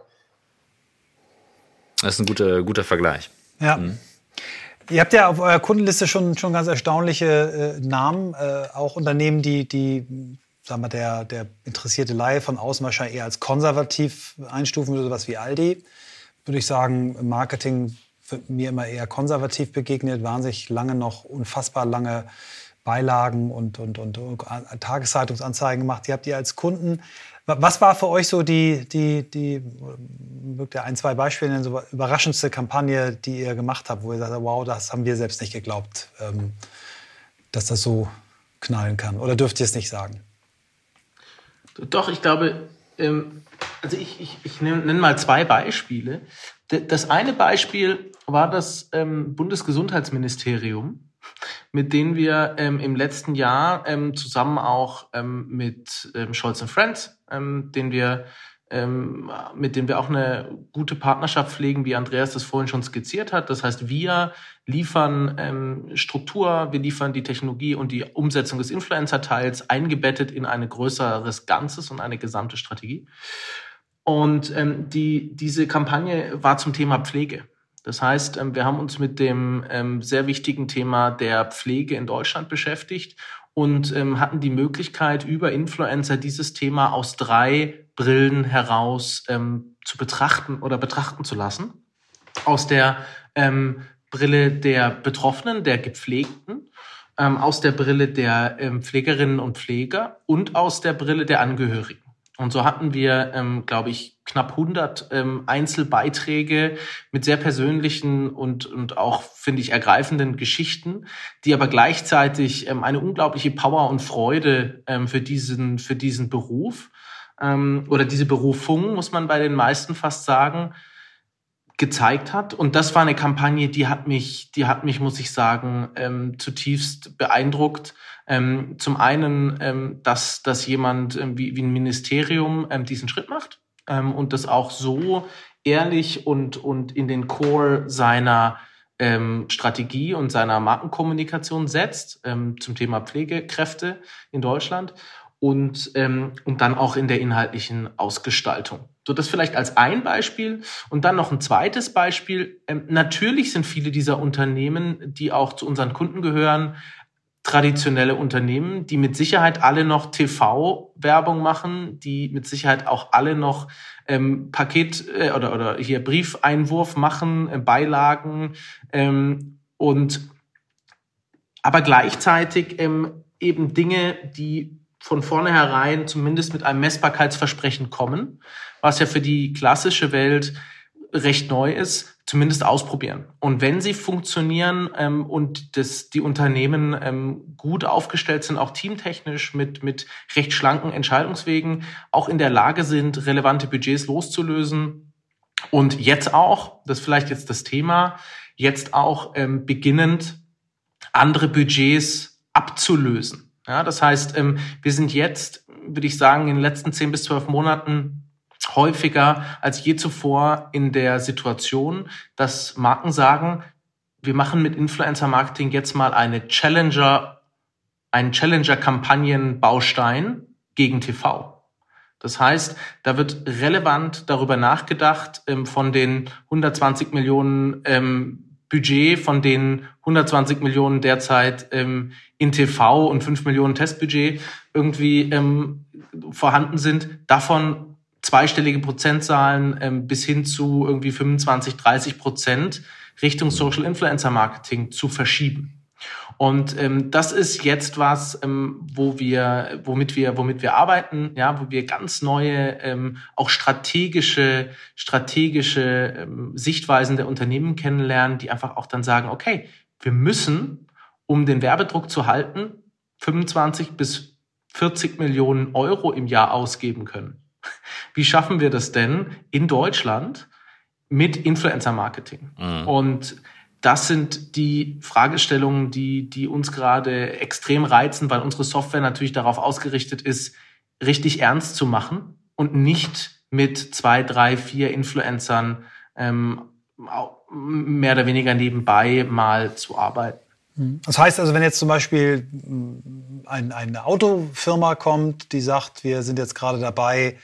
Das ist ein guter, guter Vergleich. Ja. Mhm. Ihr habt ja auf eurer Kundenliste schon, schon ganz erstaunliche äh, Namen, äh, auch Unternehmen, die, die sagen wir, der, der interessierte Laie von außen wahrscheinlich eher als konservativ einstufen würde, sowas wie Aldi. Würde ich sagen, im Marketing mir immer eher konservativ begegnet, wahnsinnig lange noch unfassbar lange Beilagen und, und, und, und Tageszeitungsanzeigen gemacht. Die habt ihr als Kunden. Was war für euch so die, die, die, mögt ein, zwei Beispiele so überraschendste Kampagne, die ihr gemacht habt, wo ihr sagt, wow, das haben wir selbst nicht geglaubt, ähm, dass das so knallen kann? Oder dürft ihr es nicht sagen? Doch, ich glaube, ähm, also ich, ich, ich nenne mal zwei Beispiele. Das eine Beispiel war das ähm, Bundesgesundheitsministerium, mit dem wir ähm, im letzten Jahr ähm, zusammen auch ähm, mit Scholz Friends, ähm, den wir ähm, mit dem wir auch eine gute Partnerschaft pflegen, wie Andreas das vorhin schon skizziert hat. Das heißt, wir liefern ähm, Struktur, wir liefern die Technologie und die Umsetzung des Influencer-Teils eingebettet in ein größeres Ganzes und eine gesamte Strategie. Und ähm, die, diese Kampagne war zum Thema Pflege. Das heißt, ähm, wir haben uns mit dem ähm, sehr wichtigen Thema der Pflege in Deutschland beschäftigt und ähm, hatten die Möglichkeit, über Influencer dieses Thema aus drei Brillen heraus ähm, zu betrachten oder betrachten zu lassen. Aus der ähm, Brille der Betroffenen, der Gepflegten, ähm, aus der Brille der ähm, Pflegerinnen und Pfleger und aus der Brille der Angehörigen. Und so hatten wir, ähm, glaube ich, knapp 100 ähm, Einzelbeiträge mit sehr persönlichen und, und auch, finde ich, ergreifenden Geschichten, die aber gleichzeitig ähm, eine unglaubliche Power und Freude ähm, für, diesen, für diesen Beruf ähm, oder diese Berufung, muss man bei den meisten fast sagen, gezeigt hat. Und das war eine Kampagne, die hat mich, die hat mich, muss ich sagen, ähm, zutiefst beeindruckt ähm, zum einen, ähm, dass, dass jemand ähm, wie, wie ein Ministerium ähm, diesen Schritt macht ähm, und das auch so ehrlich und, und in den Core seiner ähm, Strategie und seiner Markenkommunikation setzt ähm, zum Thema Pflegekräfte in Deutschland und, ähm, und dann auch in der inhaltlichen Ausgestaltung. So, das vielleicht als ein Beispiel. Und dann noch ein zweites Beispiel. Ähm, natürlich sind viele dieser Unternehmen, die auch zu unseren Kunden gehören, traditionelle Unternehmen, die mit Sicherheit alle noch TV-Werbung machen, die mit Sicherheit auch alle noch ähm, Paket äh, oder, oder hier Briefeinwurf machen, äh, Beilagen ähm, und aber gleichzeitig ähm, eben Dinge, die von vornherein zumindest mit einem Messbarkeitsversprechen kommen, was ja für die klassische Welt recht neu ist, zumindest ausprobieren. Und wenn sie funktionieren ähm, und das, die Unternehmen ähm, gut aufgestellt sind, auch teamtechnisch mit, mit recht schlanken Entscheidungswegen, auch in der Lage sind, relevante Budgets loszulösen und jetzt auch, das ist vielleicht jetzt das Thema, jetzt auch ähm, beginnend andere Budgets abzulösen. Ja, das heißt, ähm, wir sind jetzt, würde ich sagen, in den letzten zehn bis zwölf Monaten häufiger als je zuvor in der Situation, dass Marken sagen, wir machen mit Influencer Marketing jetzt mal eine Challenger, einen Challenger-Kampagnen-Baustein gegen TV. Das heißt, da wird relevant darüber nachgedacht, ähm, von den 120 Millionen ähm, Budget von den 120 Millionen derzeit ähm, in TV und 5 Millionen Testbudget irgendwie vorhanden sind, davon zweistellige Prozentzahlen ähm, bis hin zu irgendwie 25, 30 Prozent Richtung Social Influencer Marketing zu verschieben. Und ähm, das ist jetzt was, ähm, wo wir, womit wir, womit wir arbeiten, ja, wo wir ganz neue, ähm, auch strategische, strategische ähm, Sichtweisen der Unternehmen kennenlernen, die einfach auch dann sagen, okay, wir müssen, um den Werbedruck zu halten, 25 bis 40 Millionen Euro im Jahr ausgeben können. Wie schaffen wir das denn in Deutschland mit Influencer-Marketing? Mhm. Und das sind die Fragestellungen, die, die uns gerade extrem reizen, weil unsere Software natürlich darauf ausgerichtet ist, richtig ernst zu machen und nicht mit zwei, drei, vier Influencern ähm, mehr oder weniger nebenbei mal zu arbeiten. Das heißt also, wenn jetzt zum Beispiel mm, ein, eine Autofirma kommt, die sagt, wir sind jetzt gerade dabei,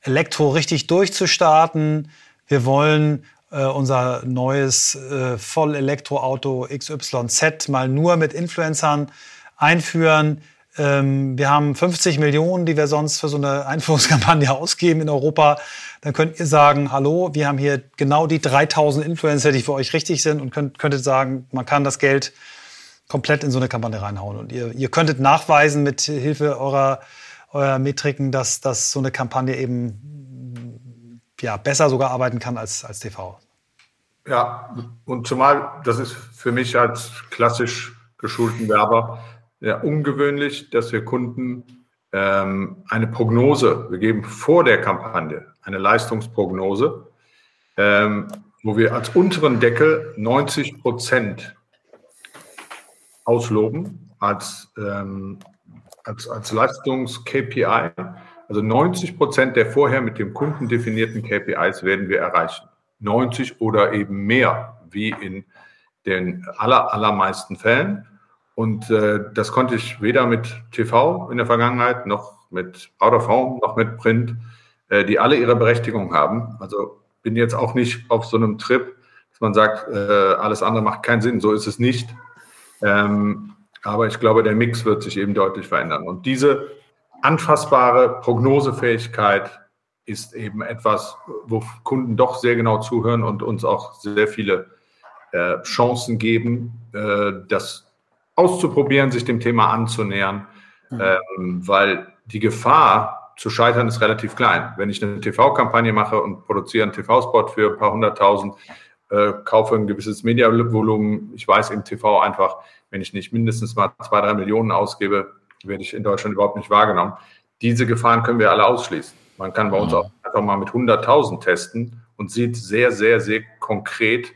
Elektro richtig durchzustarten, wir wollen äh, unser neues äh, Voll-Elektroauto XYZ mal nur mit Influencern einführen. Ähm, wir haben 50 Millionen, die wir sonst für so eine Einführungskampagne ausgeben in Europa. Dann könnt ihr sagen, hallo, wir haben hier genau die 3000 Influencer, die für euch richtig sind und könnt, könntet sagen, man kann das Geld komplett in so eine Kampagne reinhauen. Und ihr, ihr könntet nachweisen mit Hilfe eurer, eurer Metriken, dass, dass so eine Kampagne eben ja, besser sogar arbeiten kann als, als TV. Ja, und zumal, das ist für mich als klassisch geschulten Werber ja, ungewöhnlich, dass wir Kunden ähm, eine Prognose, wir geben vor der Kampagne eine Leistungsprognose, ähm, wo wir als unteren Deckel 90 Prozent ausloben als, ähm, als, als Leistungs-KPI also 90 Prozent der vorher mit dem Kunden definierten KPIs werden wir erreichen. 90 oder eben mehr, wie in den aller, allermeisten Fällen. Und äh, das konnte ich weder mit TV in der Vergangenheit, noch mit Out of Home, noch mit Print, äh, die alle ihre Berechtigung haben. Also bin jetzt auch nicht auf so einem Trip, dass man sagt, äh, alles andere macht keinen Sinn. So ist es nicht. Ähm, aber ich glaube, der Mix wird sich eben deutlich verändern. Und diese anfassbare Prognosefähigkeit ist eben etwas, wo Kunden doch sehr genau zuhören und uns auch sehr viele äh, Chancen geben, äh, das auszuprobieren, sich dem Thema anzunähern, mhm. ähm, weil die Gefahr zu scheitern ist relativ klein. Wenn ich eine TV-Kampagne mache und produziere einen TV-Spot für ein paar hunderttausend, äh, kaufe ein gewisses Mediavolumen, ich weiß im TV einfach, wenn ich nicht mindestens mal zwei, drei Millionen ausgebe, werde ich in Deutschland überhaupt nicht wahrgenommen. Diese Gefahren können wir alle ausschließen. Man kann bei uns auch einfach mal mit 100.000 testen und sieht sehr, sehr, sehr konkret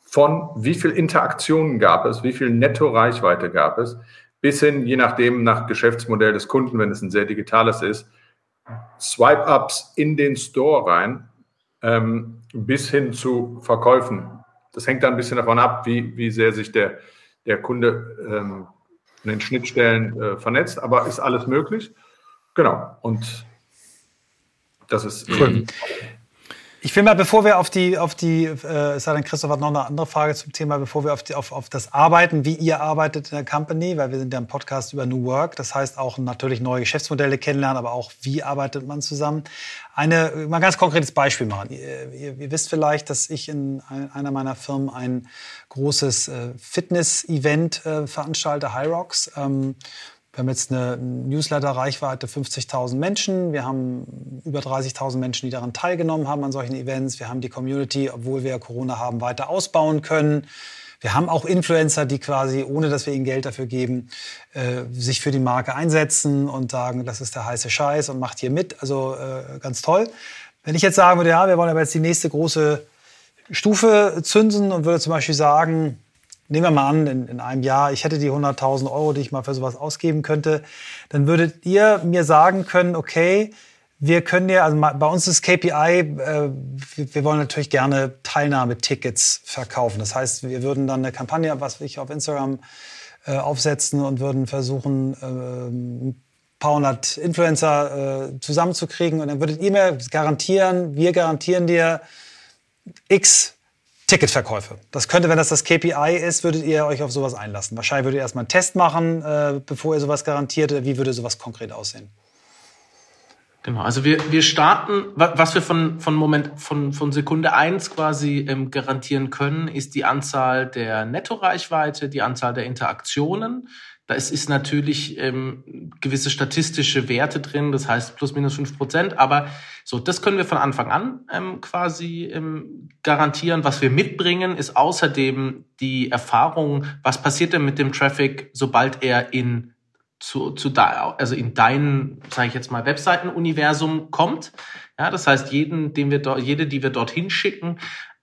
von wie viel Interaktionen gab es, wie viel Netto-Reichweite gab es, bis hin, je nachdem, nach Geschäftsmodell des Kunden, wenn es ein sehr digitales ist, Swipe-Ups in den Store rein, ähm, bis hin zu Verkäufen. Das hängt dann ein bisschen davon ab, wie, wie sehr sich der, der Kunde ähm, an den Schnittstellen äh, vernetzt, aber ist alles möglich. Genau. Und das ist. Cool. Ich will mal, bevor wir auf die, auf die, äh, es sei denn, Christoph hat noch eine andere Frage zum Thema, bevor wir auf, die, auf, auf das Arbeiten, wie ihr arbeitet in der Company, weil wir sind ja ein Podcast über New Work, das heißt auch natürlich neue Geschäftsmodelle kennenlernen, aber auch wie arbeitet man zusammen. Eine, mal ein ganz konkretes Beispiel machen. Ihr, ihr, ihr wisst vielleicht, dass ich in einer meiner Firmen ein großes äh, Fitness-Event äh, veranstalte, High Rocks. Ähm, wir haben jetzt eine Newsletter-Reichweite 50.000 Menschen. Wir haben über 30.000 Menschen, die daran teilgenommen haben an solchen Events. Wir haben die Community, obwohl wir Corona haben, weiter ausbauen können. Wir haben auch Influencer, die quasi, ohne dass wir ihnen Geld dafür geben, äh, sich für die Marke einsetzen und sagen, das ist der heiße Scheiß und macht hier mit. Also äh, ganz toll. Wenn ich jetzt sagen würde, ja, wir wollen aber jetzt die nächste große Stufe zünsen und würde zum Beispiel sagen, nehmen wir mal an, in, in einem Jahr, ich hätte die 100.000 Euro, die ich mal für sowas ausgeben könnte, dann würdet ihr mir sagen können, okay, wir können ja, also bei uns ist KPI, äh, wir wollen natürlich gerne Teilnahmetickets verkaufen. Das heißt, wir würden dann eine Kampagne, was ich auf Instagram äh, aufsetzen und würden versuchen, äh, ein paar hundert Influencer äh, zusammenzukriegen. Und dann würdet ihr mir garantieren, wir garantieren dir X Ticketverkäufe. Das könnte, wenn das das KPI ist, würdet ihr euch auf sowas einlassen. Wahrscheinlich würdet ihr erstmal einen Test machen, äh, bevor ihr sowas garantiert. Wie würde sowas konkret aussehen? Genau, also wir, wir starten, was wir von, von Moment, von, von Sekunde eins quasi ähm, garantieren können, ist die Anzahl der Nettoreichweite, die Anzahl der Interaktionen, da ist, ist natürlich ähm, gewisse statistische Werte drin, das heißt plus minus fünf Prozent. Aber so, das können wir von Anfang an ähm, quasi ähm, garantieren. Was wir mitbringen, ist außerdem die Erfahrung, was passiert denn mit dem Traffic, sobald er in zu, zu da, also in dein, sage ich jetzt mal, Webseitenuniversum kommt. Ja, das heißt, jeden, den wir dort, jede, die wir dorthin schicken,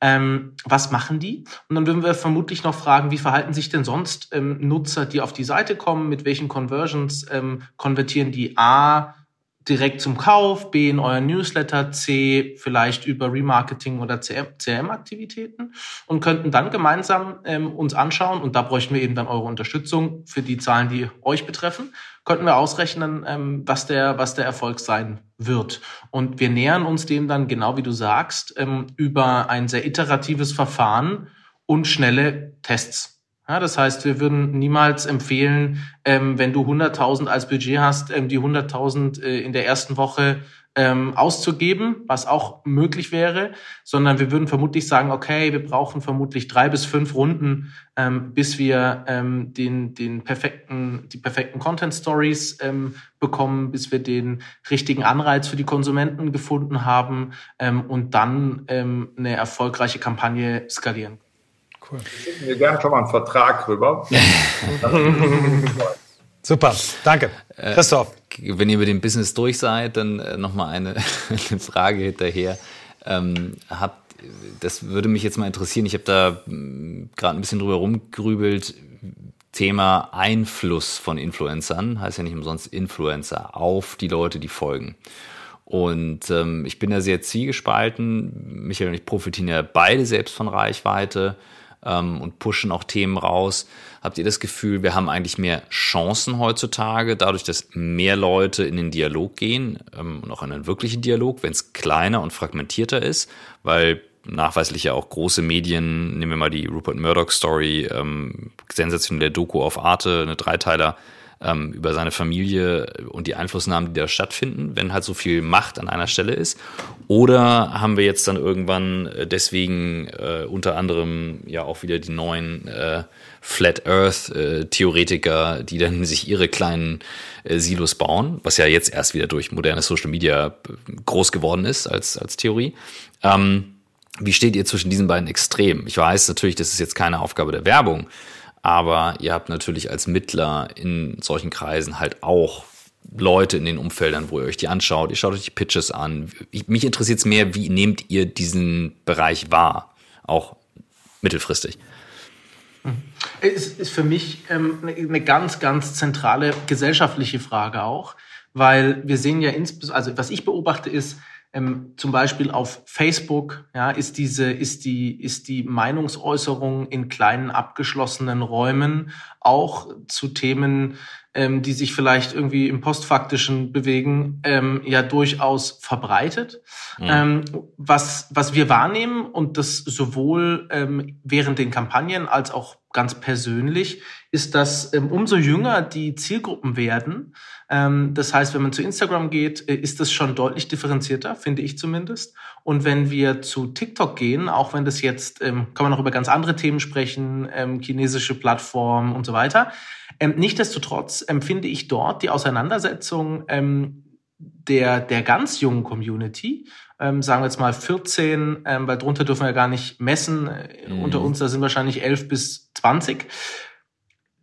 ähm, was machen die? Und dann würden wir vermutlich noch fragen, wie verhalten sich denn sonst ähm, Nutzer, die auf die Seite kommen, mit welchen Conversions ähm, konvertieren die A direkt zum Kauf, B in euer Newsletter, C vielleicht über Remarketing oder CRM-Aktivitäten und könnten dann gemeinsam ähm, uns anschauen, und da bräuchten wir eben dann eure Unterstützung für die Zahlen, die euch betreffen, könnten wir ausrechnen, ähm, was, der, was der Erfolg sein wird. Und wir nähern uns dem dann, genau wie du sagst, ähm, über ein sehr iteratives Verfahren und schnelle Tests. Ja, das heißt, wir würden niemals empfehlen, ähm, wenn du 100.000 als Budget hast, ähm, die 100.000 äh, in der ersten Woche ähm, auszugeben, was auch möglich wäre, sondern wir würden vermutlich sagen, okay, wir brauchen vermutlich drei bis fünf Runden, ähm, bis wir ähm, den, den perfekten, die perfekten Content Stories ähm, bekommen, bis wir den richtigen Anreiz für die Konsumenten gefunden haben ähm, und dann ähm, eine erfolgreiche Kampagne skalieren. Cool. Schicken wir gerne schon mal einen Vertrag rüber. Super, danke. Äh, Christoph. Wenn ihr mit dem Business durch seid, dann äh, nochmal eine, eine Frage hinterher. Ähm, habt, das würde mich jetzt mal interessieren. Ich habe da hm, gerade ein bisschen drüber rumgerübelt. Thema Einfluss von Influencern, heißt ja nicht umsonst Influencer, auf die Leute, die folgen. Und ähm, ich bin da sehr zielgespalten. Michael und ich profitieren ja beide selbst von Reichweite ähm, und pushen auch Themen raus. Habt ihr das Gefühl, wir haben eigentlich mehr Chancen heutzutage, dadurch, dass mehr Leute in den Dialog gehen ähm, und auch in einen wirklichen Dialog, wenn es kleiner und fragmentierter ist, weil nachweislich ja auch große Medien, nehmen wir mal die Rupert Murdoch Story, ähm, sensationelle Doku auf Arte, eine Dreiteiler, ähm, über seine Familie und die Einflussnahmen, die da stattfinden, wenn halt so viel Macht an einer Stelle ist? Oder haben wir jetzt dann irgendwann äh, deswegen äh, unter anderem ja auch wieder die neuen äh, Flat Earth äh, die dann sich ihre kleinen äh, Silos bauen, was ja jetzt erst wieder durch moderne Social Media äh, groß geworden ist als, als Theorie. Ähm, wie steht ihr zwischen diesen beiden Extremen? Ich weiß natürlich, das ist jetzt keine Aufgabe der Werbung, aber ihr habt natürlich als Mittler in solchen Kreisen halt auch Leute in den Umfeldern, wo ihr euch die anschaut. Ihr schaut euch die Pitches an. mich interessiert es mehr, wie nehmt ihr diesen Bereich wahr? Auch mittelfristig. Es ist für mich ähm, eine ganz, ganz zentrale gesellschaftliche Frage auch, weil wir sehen ja insbesondere, also was ich beobachte ist, ähm, zum Beispiel auf Facebook, ja, ist diese, ist die, ist die Meinungsäußerung in kleinen abgeschlossenen Räumen auch zu Themen, ähm, die sich vielleicht irgendwie im Postfaktischen bewegen, ähm, ja durchaus verbreitet. Mhm. Ähm, was, was wir wahrnehmen und das sowohl ähm, während den Kampagnen als auch ganz persönlich, ist, dass ähm, umso jünger die Zielgruppen werden, das heißt, wenn man zu Instagram geht, äh, ist das schon deutlich differenzierter, finde ich zumindest. Und wenn wir zu TikTok gehen, auch wenn das jetzt, ähm, kann man noch über ganz andere Themen sprechen, ähm, chinesische Plattformen und so weiter. Ähm, Nichtsdestotrotz empfinde ich dort die Auseinandersetzung ähm, der, der ganz jungen Community, ähm, sagen wir jetzt mal 14, ähm, weil drunter dürfen wir ja gar nicht messen. Äh, mhm. Unter uns, da sind wahrscheinlich 11 bis 20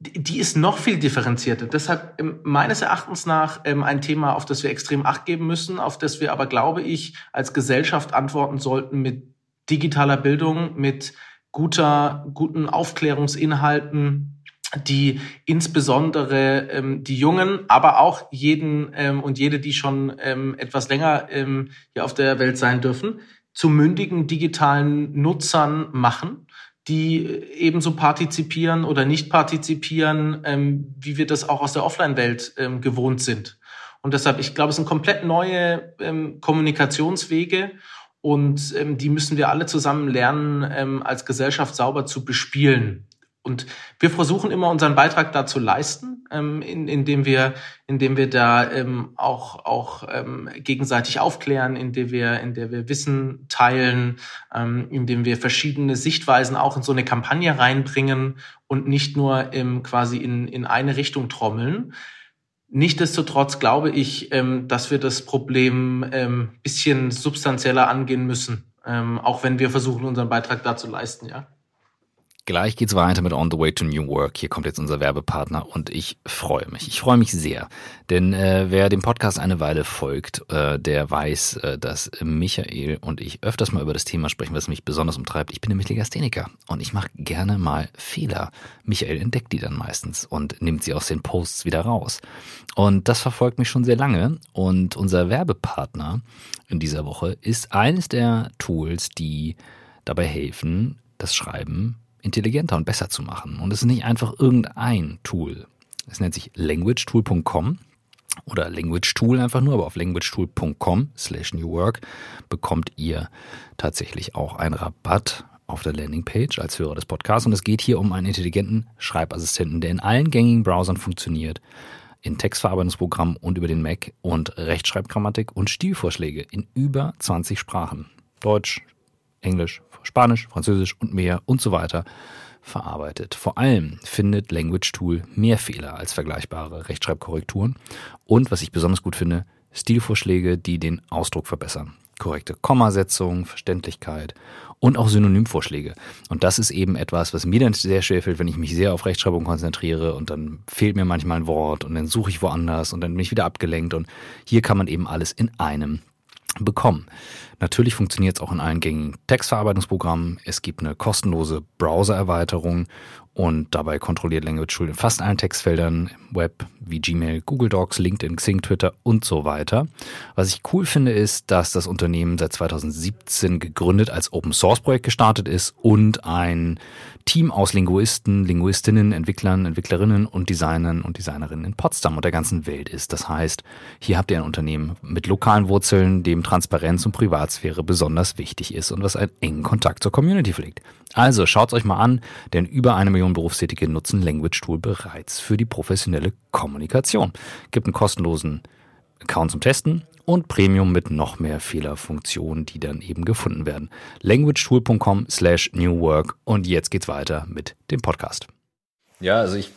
die ist noch viel differenzierter. Deshalb ähm, meines Erachtens nach ähm, ein Thema, auf das wir extrem Acht geben müssen, auf das wir aber, glaube ich, als Gesellschaft antworten sollten mit digitaler Bildung, mit guter, guten Aufklärungsinhalten, die insbesondere ähm, die Jungen, aber auch jeden ähm, und jede, die schon ähm, etwas länger ähm, hier auf der Welt sein dürfen, zu mündigen digitalen Nutzern machen die ebenso partizipieren oder nicht partizipieren, ähm, wie wir das auch aus der Offline-Welt ähm, gewohnt sind. Und deshalb, ich glaube, es sind komplett neue ähm, Kommunikationswege und ähm, die müssen wir alle zusammen lernen, ähm, als Gesellschaft sauber zu bespielen. Und wir versuchen immer unseren Beitrag dazu leisten, ähm, in, indem wir, indem wir da ähm, auch auch ähm, gegenseitig aufklären, indem wir, indem wir Wissen teilen, ähm, indem wir verschiedene Sichtweisen auch in so eine Kampagne reinbringen und nicht nur ähm, quasi in in eine Richtung trommeln. Nichtsdestotrotz glaube ich, ähm, dass wir das Problem ähm, bisschen substanzieller angehen müssen, ähm, auch wenn wir versuchen, unseren Beitrag dazu leisten, ja. Gleich geht's weiter mit On the Way to New Work. Hier kommt jetzt unser Werbepartner und ich freue mich. Ich freue mich sehr, denn äh, wer dem Podcast eine Weile folgt, äh, der weiß, äh, dass Michael und ich öfters mal über das Thema sprechen, was mich besonders umtreibt. Ich bin nämlich Legastheniker und ich mache gerne mal Fehler. Michael entdeckt die dann meistens und nimmt sie aus den Posts wieder raus. Und das verfolgt mich schon sehr lange und unser Werbepartner in dieser Woche ist eines der Tools, die dabei helfen, das Schreiben intelligenter und besser zu machen. Und es ist nicht einfach irgendein Tool. Es nennt sich languagetool.com oder Language Tool einfach nur, aber auf languagetool.com slash new work bekommt ihr tatsächlich auch einen Rabatt auf der Landingpage als Hörer des Podcasts. Und es geht hier um einen intelligenten Schreibassistenten, der in allen gängigen Browsern funktioniert, in Textverarbeitungsprogrammen und über den Mac und Rechtschreibgrammatik und Stilvorschläge in über 20 Sprachen. Deutsch, Englisch, Spanisch, Französisch und mehr und so weiter verarbeitet. Vor allem findet Language Tool mehr Fehler als vergleichbare Rechtschreibkorrekturen und, was ich besonders gut finde, Stilvorschläge, die den Ausdruck verbessern. Korrekte Kommasetzung, Verständlichkeit und auch Synonymvorschläge. Und das ist eben etwas, was mir dann sehr schwer fällt, wenn ich mich sehr auf Rechtschreibung konzentriere und dann fehlt mir manchmal ein Wort und dann suche ich woanders und dann bin ich wieder abgelenkt und hier kann man eben alles in einem bekommen. Natürlich funktioniert es auch in allen gängigen Textverarbeitungsprogrammen. Es gibt eine kostenlose Browser-Erweiterung und dabei kontrolliert Language Tool in fast allen Textfeldern, Web wie Gmail, Google Docs, LinkedIn, Xing, Twitter und so weiter. Was ich cool finde, ist, dass das Unternehmen seit 2017 gegründet als Open Source Projekt gestartet ist und ein Team aus Linguisten, Linguistinnen, Entwicklern, Entwicklerinnen und Designern und Designerinnen in Potsdam und der ganzen Welt ist. Das heißt, hier habt ihr ein Unternehmen mit lokalen Wurzeln, dem Transparenz und Privatsphäre besonders wichtig ist und was einen engen Kontakt zur Community pflegt. Also schaut's euch mal an, denn über eine Million Berufstätige nutzen Language Tool bereits für die professionelle Kommunikation. Gibt einen kostenlosen Account zum Testen und Premium mit noch mehr Fehlerfunktionen, die dann eben gefunden werden. languagetool.com slash newwork und jetzt geht's weiter mit dem Podcast. Ja, also ich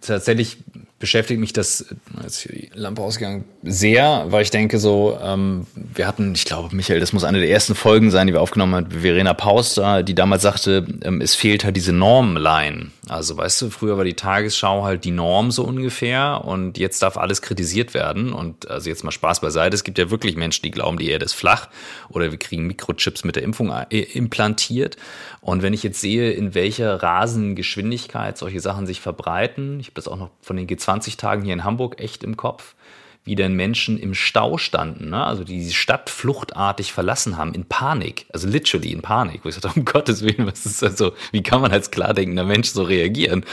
tatsächlich beschäftigt mich das, als die Lampe ausgegangen, sehr, weil ich denke so, ähm, wir hatten, ich glaube, Michael, das muss eine der ersten Folgen sein, die wir aufgenommen haben, Verena Paus, die damals sagte, ähm, es fehlt halt diese Normline. Also weißt du, früher war die Tagesschau halt die Norm so ungefähr und jetzt darf alles kritisiert werden und also jetzt mal Spaß beiseite, es gibt ja wirklich Menschen, die glauben, die Erde ist flach oder wir kriegen Mikrochips mit der Impfung äh, implantiert und wenn ich jetzt sehe, in welcher Rasengeschwindigkeit solche Sachen sich verbreiten, ich habe das auch noch von den G20 20 Tagen hier in Hamburg echt im Kopf, wie denn Menschen im Stau standen, ne? also die die Stadt fluchtartig verlassen haben, in Panik, also literally in Panik, wo ich sagte, um Gottes Willen, was ist also, wie kann man als klar denkender Mensch so reagieren?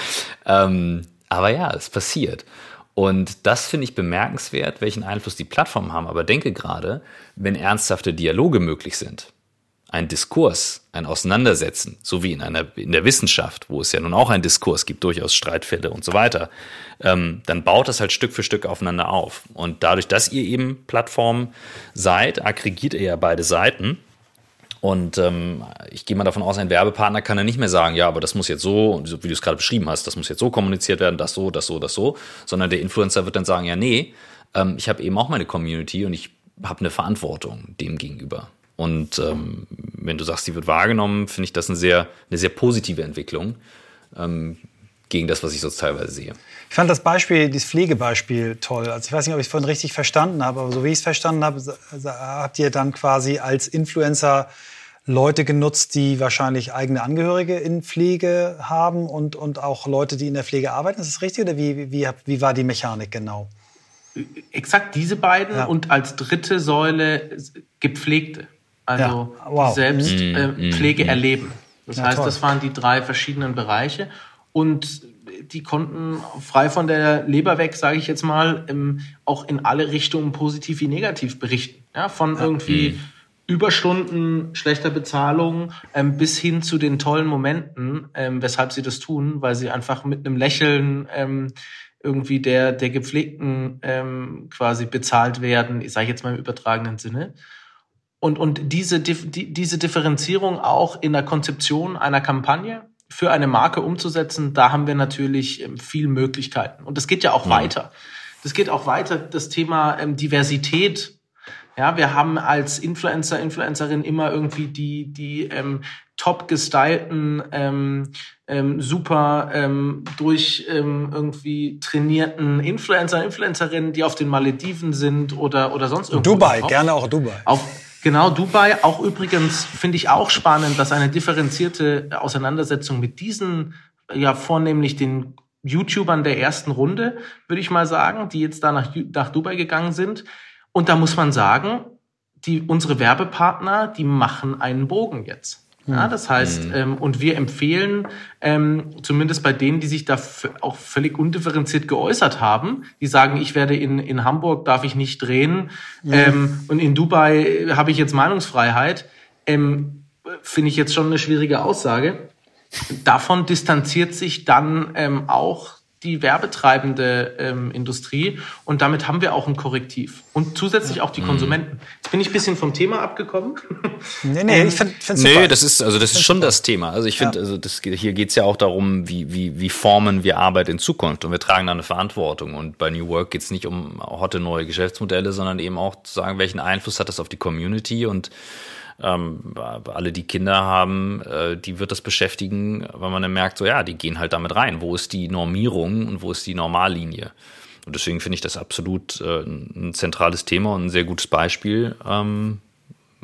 Ähm, aber ja, es passiert. Und das finde ich bemerkenswert, welchen Einfluss die Plattformen haben. Aber denke gerade, wenn ernsthafte Dialoge möglich sind, ein Diskurs, ein Auseinandersetzen, so wie in einer in der Wissenschaft, wo es ja nun auch einen Diskurs gibt, durchaus Streitfälle und so weiter, ähm, dann baut das halt Stück für Stück aufeinander auf. Und dadurch, dass ihr eben Plattform seid, aggregiert ihr ja beide Seiten. Und ähm, ich gehe mal davon aus, ein Werbepartner kann ja nicht mehr sagen, ja, aber das muss jetzt so, wie du es gerade beschrieben hast, das muss jetzt so kommuniziert werden, das so, das so, das so, sondern der Influencer wird dann sagen, ja, nee, ähm, ich habe eben auch meine Community und ich habe eine Verantwortung dem gegenüber. Und ähm, wenn du sagst, sie wird wahrgenommen, finde ich das eine sehr, eine sehr positive Entwicklung ähm, gegen das, was ich sonst teilweise sehe. Ich fand das Beispiel, das Pflegebeispiel toll. Also ich weiß nicht, ob ich es vorhin richtig verstanden habe, aber so wie ich es verstanden habe, habt ihr dann quasi als Influencer Leute genutzt, die wahrscheinlich eigene Angehörige in Pflege haben und, und auch Leute, die in der Pflege arbeiten. Ist das richtig oder wie, wie, wie war die Mechanik genau? Exakt diese beiden ja. und als dritte Säule Gepflegte also ja. wow. selbst mhm. äh, mhm. Pflege mhm. erleben. Das ja, heißt, toll. das waren die drei verschiedenen Bereiche und die konnten frei von der Leber weg, sage ich jetzt mal, ähm, auch in alle Richtungen positiv wie negativ berichten. Ja, von ja. irgendwie mhm Überstunden, schlechter Bezahlung, ähm, bis hin zu den tollen Momenten, ähm, weshalb sie das tun, weil sie einfach mit einem Lächeln ähm, irgendwie der, der gepflegten ähm, quasi bezahlt werden, ich sage jetzt mal im übertragenen Sinne. Und, und diese, die, diese Differenzierung auch in der Konzeption einer Kampagne für eine Marke umzusetzen, da haben wir natürlich ähm, viel Möglichkeiten. Und das geht ja auch mhm. weiter. Das geht auch weiter, das Thema ähm, Diversität ja, wir haben als Influencer, Influencerin immer irgendwie die, die ähm, top gestylten, ähm, ähm, super ähm, durch ähm, irgendwie trainierten Influencer, Influencerinnen, die auf den Malediven sind oder, oder sonst irgendwo. Dubai, gerne auch Dubai. Auf, Genau, Dubai. Auch übrigens finde ich auch spannend, dass eine differenzierte Auseinandersetzung mit diesen, ja vornehmlich den YouTubern der ersten Runde, würde ich mal sagen, die jetzt da nach, nach Dubai gegangen sind, und da muss man sagen, die, unsere Werbepartner, die machen einen Bogen jetzt. Ja, hm. das heißt, mhm. ähm, und wir empfehlen, ähm, zumindest bei denen, die sich da auch völlig undifferenziert geäußert haben, die sagen, ich werde in, in Hamburg, darf ich nicht drehen mhm. ähm, und in Dubai habe ich jetzt Meinungsfreiheit, ähm, finde ich jetzt schon eine schwierige Aussage. Davon distanziert sich dann ähm, auch die werbetreibende ähm, Industrie und damit haben wir auch ein Korrektiv und zusätzlich auch die mhm. Konsumenten. Jetzt bin ich ein bisschen vom Thema abgekommen. Nee, nee, ich finde find, Nee, das ist also das ist schon super. das Thema. Also ich finde, ja. also das, hier geht's ja auch darum, wie, wie, wie formen wir Arbeit in Zukunft und wir tragen da eine Verantwortung und bei New Work geht's nicht um hotte neue Geschäftsmodelle, sondern eben auch zu sagen, welchen Einfluss hat das auf die Community und ähm, alle, die Kinder haben, äh, die wird das beschäftigen, weil man dann merkt, so ja, die gehen halt damit rein. Wo ist die Normierung und wo ist die Normallinie? Und deswegen finde ich das absolut äh, ein zentrales Thema und ein sehr gutes Beispiel ähm,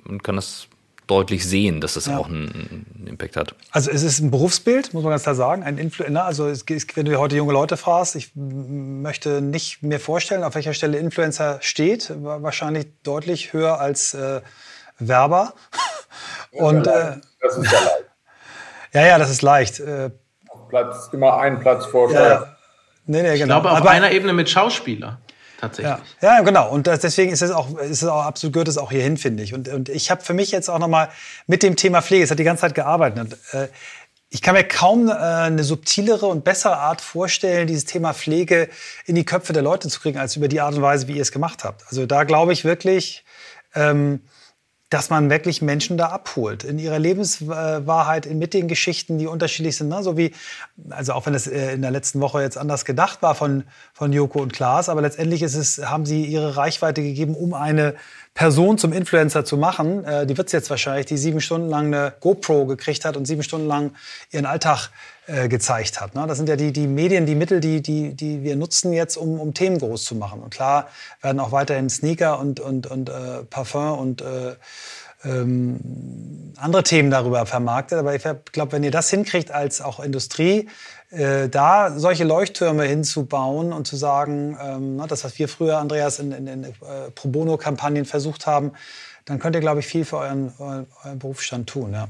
und kann das deutlich sehen, dass das ja. auch einen, einen, Impact hat. Also es ist ein Berufsbild, muss man ganz klar sagen, ein Influencer. Also es, wenn du heute junge Leute fragst, ich möchte nicht mir vorstellen, auf welcher Stelle Influencer steht, wahrscheinlich deutlich höher als äh, Werber. Und, äh, das ist ja leicht. ja, ja, das ist leicht. Äh, Platz, immer einen Platz vor ja, nee, nee, genau. Ich glaube, auf Aber, einer Ebene mit Schauspieler. Tatsächlich. Ja, ja genau. Und das, deswegen ist es auch, ist es auch absolut gehört es auch hierhin, finde ich. Und, und ich habe für mich jetzt auch nochmal mit dem Thema Pflege, es hat die ganze Zeit gearbeitet. Und, äh, ich kann mir kaum äh, eine subtilere und bessere Art vorstellen, dieses Thema Pflege in die Köpfe der Leute zu kriegen, als über die Art und Weise, wie ihr es gemacht habt. Also da glaube ich wirklich, ähm, dass man wirklich Menschen da abholt in ihrer Lebenswahrheit, mit den Geschichten, die unterschiedlich sind. Ne? So wie, also auch wenn es äh, in der letzten Woche jetzt anders gedacht war von, von Joko und Klaas, aber letztendlich ist es, haben sie ihre Reichweite gegeben, um eine Person zum Influencer zu machen. Äh, die wird es jetzt wahrscheinlich, die sieben Stunden lang eine GoPro gekriegt hat und sieben Stunden lang ihren Alltag äh, gezeigt hat. Ne? Das sind ja die, die Medien, die Mittel, die, die, die wir nutzen jetzt, um, um Themen groß zu machen. Und klar werden auch weiterhin Sneaker und, und, und äh, Parfum und äh, ähm, andere Themen darüber vermarktet. Aber ich glaube, wenn ihr das hinkriegt als auch Industrie, äh, da solche Leuchttürme hinzubauen und zu sagen, ähm, das, was wir früher, Andreas, in, in, in äh, Pro Bono-Kampagnen versucht haben, dann könnt ihr, glaube ich, viel für euren, euren, euren Berufsstand tun. Ja.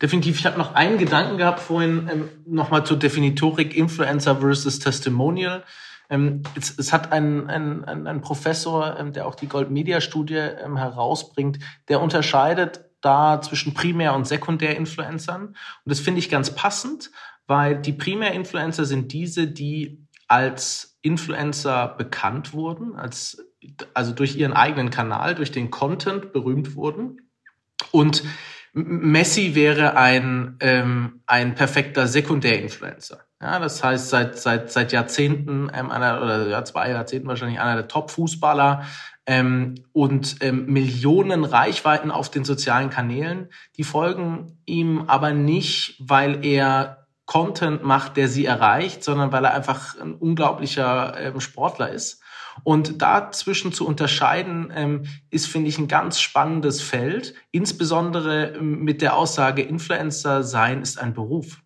Definitiv. Ich habe noch einen Gedanken gehabt vorhin ähm, nochmal zur Definitorik Influencer versus Testimonial. Ähm, es, es, hat ein, ein, ein, ein Professor, ähm, der auch die Gold-Media-Studie ähm, herausbringt, der unterscheidet da zwischen Primär- und Sekundär-Influencern. Und das finde ich ganz passend, weil die Primär-Influencer sind diese, die als Influencer bekannt wurden, als, also durch ihren eigenen Kanal, durch den Content berühmt wurden. Und Messi wäre ein, ähm, ein perfekter Sekundärinfluencer. Ja, das heißt, seit, seit, seit Jahrzehnten, ähm, einer, oder ja, zwei Jahrzehnten wahrscheinlich einer der Top-Fußballer ähm, und ähm, Millionen Reichweiten auf den sozialen Kanälen. Die folgen ihm aber nicht, weil er Content macht, der sie erreicht, sondern weil er einfach ein unglaublicher ähm, Sportler ist. Und dazwischen zu unterscheiden, ähm, ist, finde ich, ein ganz spannendes Feld, insbesondere ähm, mit der Aussage, Influencer sein ist ein Beruf.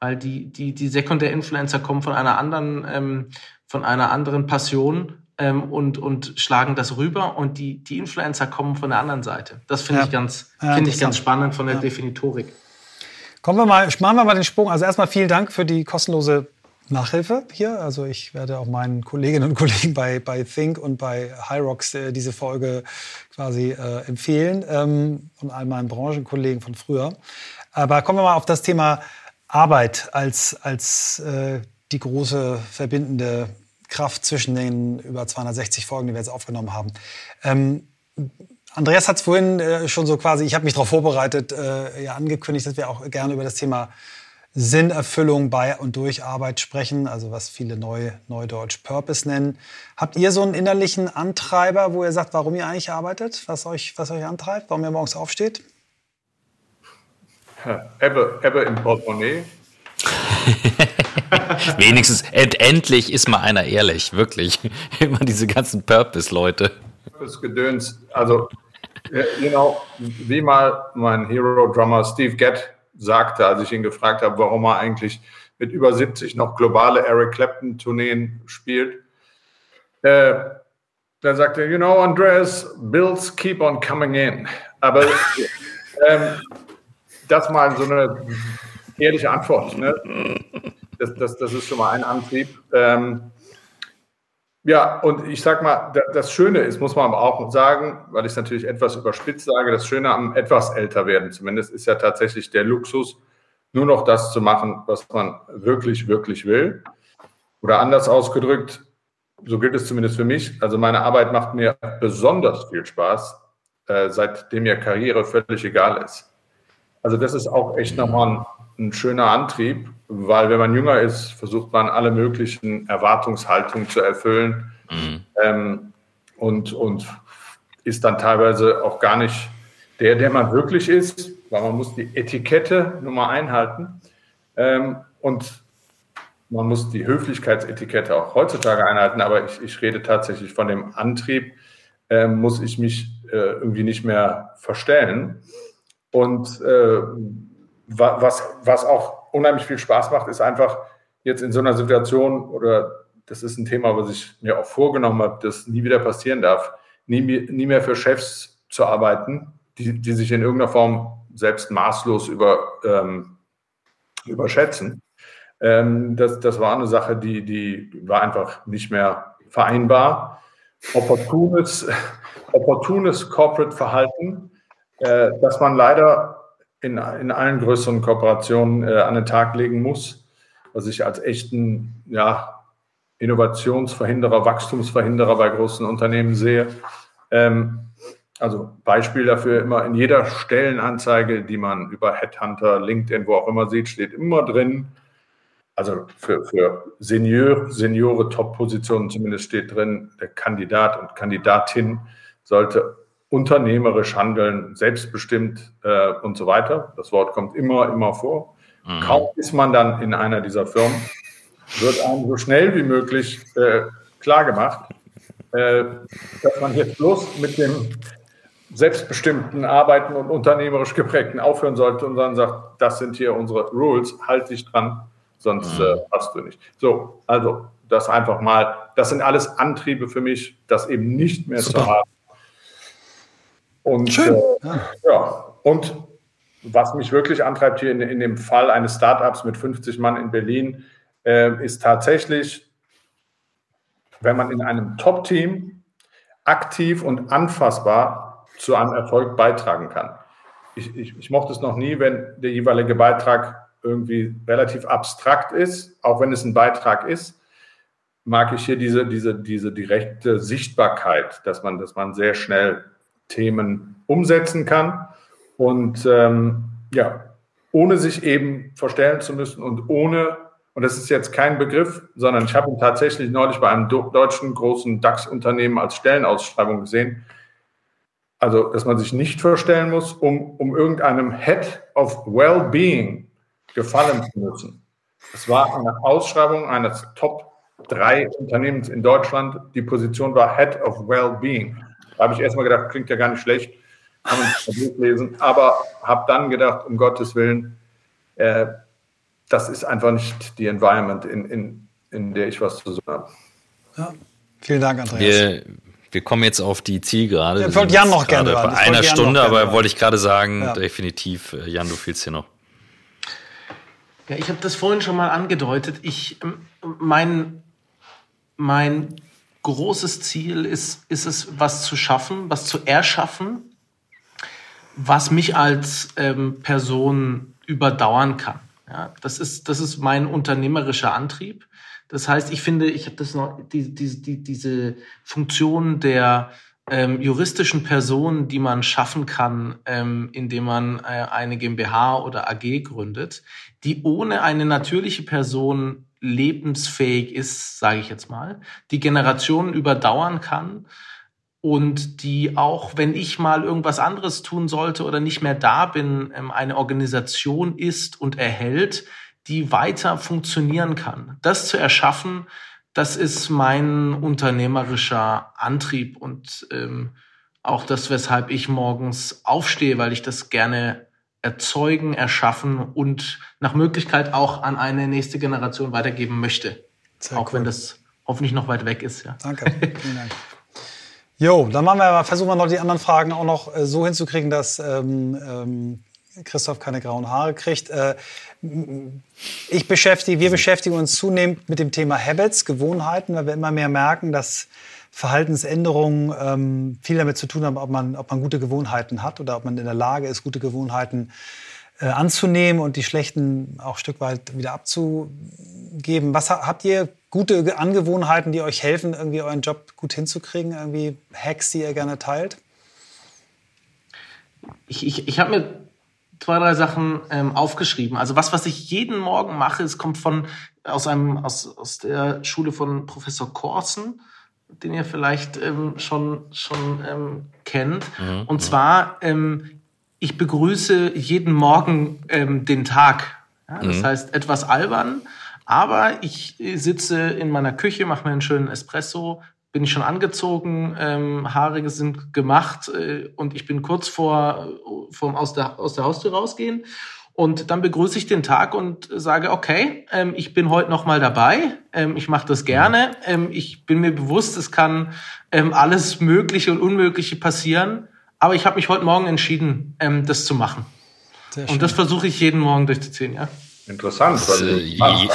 Weil die, die, die Sekundär-Influencer kommen von einer anderen, ähm, von einer anderen Passion ähm, und, und schlagen das rüber und die, die Influencer kommen von der anderen Seite. Das finde ja. ich ganz, ja, finde ich ganz spannend von der ja. Definitorik. Kommen wir mal, machen wir mal den Sprung. Also erstmal vielen Dank für die kostenlose Nachhilfe hier. Also ich werde auch meinen Kolleginnen und Kollegen bei, bei Think und bei Hyrox äh, diese Folge quasi äh, empfehlen ähm, und all meinen Branchenkollegen von früher. Aber kommen wir mal auf das Thema Arbeit als, als äh, die große verbindende Kraft zwischen den über 260 Folgen, die wir jetzt aufgenommen haben. Ähm, Andreas hat es vorhin äh, schon so quasi, ich habe mich darauf vorbereitet, äh, ja angekündigt, dass wir auch gerne über das Thema Sinnerfüllung bei und durch Arbeit sprechen, also was viele neu, Neudeutsch Purpose nennen. Habt ihr so einen innerlichen Antreiber, wo ihr sagt, warum ihr eigentlich arbeitet, was euch, was euch antreibt, warum ihr morgens aufsteht? Ebbe, Ebbe im Portemonnaie. Wenigstens end, endlich ist mal einer ehrlich, wirklich. Immer diese ganzen Purpose-Leute. Purpose-Gedöns. Also, genau, wie mal mein Hero-Drummer Steve Gett sagte, als ich ihn gefragt habe, warum er eigentlich mit über 70 noch globale Eric Clapton-Tourneen spielt. Äh, da sagte er, you know, Andreas, bills keep on coming in. Aber ähm, das mal so eine ehrliche Antwort. Ne? Das, das, das ist schon mal ein Antrieb. Ähm, ja, und ich sag mal, das Schöne ist, muss man aber auch sagen, weil ich es natürlich etwas überspitzt sage, das Schöne am etwas älter werden zumindest ist ja tatsächlich der Luxus, nur noch das zu machen, was man wirklich, wirklich will. Oder anders ausgedrückt, so gilt es zumindest für mich. Also meine Arbeit macht mir besonders viel Spaß, äh, seitdem mir Karriere völlig egal ist. Also das ist auch echt nochmal ein, ein schöner Antrieb, weil wenn man jünger ist, versucht man alle möglichen Erwartungshaltungen zu erfüllen mhm. ähm, und, und ist dann teilweise auch gar nicht der, der man wirklich ist, weil man muss die Etikette Nummer einhalten ähm, und man muss die Höflichkeitsetikette auch heutzutage einhalten, aber ich, ich rede tatsächlich von dem Antrieb, äh, muss ich mich äh, irgendwie nicht mehr verstellen. Und äh, was, was auch unheimlich viel Spaß macht, ist einfach jetzt in so einer Situation, oder das ist ein Thema, was ich mir auch vorgenommen habe, das nie wieder passieren darf, nie, nie mehr für Chefs zu arbeiten, die, die sich in irgendeiner Form selbst maßlos über, ähm, überschätzen. Ähm, das, das war eine Sache, die, die war einfach nicht mehr vereinbar. Opportunes, opportunes Corporate Verhalten äh, dass man leider in, in allen größeren Kooperationen äh, an den Tag legen muss, was ich als echten ja, Innovationsverhinderer, Wachstumsverhinderer bei großen Unternehmen sehe. Ähm, also Beispiel dafür immer in jeder Stellenanzeige, die man über Headhunter, LinkedIn, wo auch immer sieht, steht immer drin, also für, für Senior, Seniore Top-Positionen zumindest steht drin, der Kandidat und Kandidatin sollte unternehmerisch handeln, selbstbestimmt äh, und so weiter. Das Wort kommt immer, immer vor. Mhm. Kaum ist man dann in einer dieser Firmen, wird einem so schnell wie möglich äh, klargemacht, äh, dass man jetzt bloß mit dem selbstbestimmten Arbeiten und unternehmerisch geprägten aufhören sollte und dann sagt, das sind hier unsere Rules, halt dich dran, sonst mhm. äh, passt du nicht. So, also das einfach mal, das sind alles Antriebe für mich, das eben nicht mehr Super. zu haben und Schön. Äh, ja. und was mich wirklich antreibt hier in, in dem Fall eines Startups mit 50 Mann in Berlin, äh, ist tatsächlich, wenn man in einem Top-Team aktiv und anfassbar zu einem Erfolg beitragen kann. Ich, ich, ich mochte es noch nie, wenn der jeweilige Beitrag irgendwie relativ abstrakt ist, auch wenn es ein Beitrag ist, mag ich hier diese, diese, diese direkte Sichtbarkeit, dass man, dass man sehr schnell Themen umsetzen kann und ähm, ja, ohne sich eben verstellen zu müssen und ohne, und das ist jetzt kein Begriff, sondern ich habe ihn tatsächlich neulich bei einem deutschen großen DAX-Unternehmen als Stellenausschreibung gesehen, also dass man sich nicht verstellen muss, um, um irgendeinem Head of Wellbeing gefallen zu müssen. Es war eine Ausschreibung eines Top 3 Unternehmens in Deutschland. Die Position war Head of Wellbeing. Da habe ich erstmal gedacht, klingt ja gar nicht schlecht, kann man durchlesen, aber habe dann gedacht, um Gottes Willen, äh, das ist einfach nicht die Environment, in, in, in der ich was zu suchen habe. Ja. Vielen Dank, Andreas. Wir, wir kommen jetzt auf die Zielgerade. Ich wollte Jan noch gerne Bei einer Stunde, aber wollte ich gerade sagen, ja. definitiv, äh, Jan, du fehlst hier noch. Ja, ich habe das vorhin schon mal angedeutet. Ich, ähm, mein, mein großes Ziel ist, ist es, was zu schaffen, was zu erschaffen, was mich als ähm, Person überdauern kann. Ja, das ist, das ist mein unternehmerischer Antrieb. Das heißt, ich finde, ich habe das noch, die, die, die, diese Funktion der ähm, juristischen Person, die man schaffen kann, ähm, indem man äh, eine GmbH oder AG gründet, die ohne eine natürliche Person lebensfähig ist, sage ich jetzt mal, die Generationen überdauern kann und die auch, wenn ich mal irgendwas anderes tun sollte oder nicht mehr da bin, ähm, eine Organisation ist und erhält, die weiter funktionieren kann. Das zu erschaffen, das ist mein unternehmerischer Antrieb und ähm, auch das, weshalb ich morgens aufstehe, weil ich das gerne erzeugen, erschaffen und nach Möglichkeit auch an eine nächste Generation weitergeben möchte. Sehr auch cool. wenn das hoffentlich noch weit weg ist. Ja. Danke. Vielen Dank. Jo, dann machen wir, versuchen wir noch die anderen Fragen auch noch äh, so hinzukriegen, dass ähm, ähm, Christoph keine grauen Haare kriegt. Äh, ich beschäftige, wir beschäftigen uns zunehmend mit dem Thema Habits, Gewohnheiten, weil wir immer mehr merken, dass Verhaltensänderungen ähm, viel damit zu tun haben, ob man, ob man gute Gewohnheiten hat oder ob man in der Lage ist, gute Gewohnheiten äh, anzunehmen und die schlechten auch ein Stück weit wieder abzugeben. Was habt ihr gute Angewohnheiten, die euch helfen, irgendwie euren Job gut hinzukriegen? Irgendwie Hacks, die ihr gerne teilt? Ich, ich, ich habe mir zwei, drei Sachen ähm, aufgeschrieben. Also was, was ich jeden Morgen mache, es kommt von aus einem aus, aus der Schule von Professor Korsen, den ihr vielleicht ähm, schon schon ähm, kennt. Mhm. Und zwar ähm, ich begrüße jeden Morgen ähm, den Tag. Ja, das mhm. heißt etwas albern, aber ich sitze in meiner Küche, mache mir einen schönen Espresso, bin ich schon angezogen, ähm, Haare sind gemacht äh, und ich bin kurz vor, vor aus, der, aus der Haustür rausgehen. Und dann begrüße ich den Tag und sage, okay, ähm, ich bin heute noch mal dabei, ähm, ich mache das gerne, ähm, ich bin mir bewusst, es kann ähm, alles Mögliche und Unmögliche passieren, aber ich habe mich heute Morgen entschieden, ähm, das zu machen. Und das versuche ich jeden Morgen durchzuziehen, ja. Interessant. Weil äh,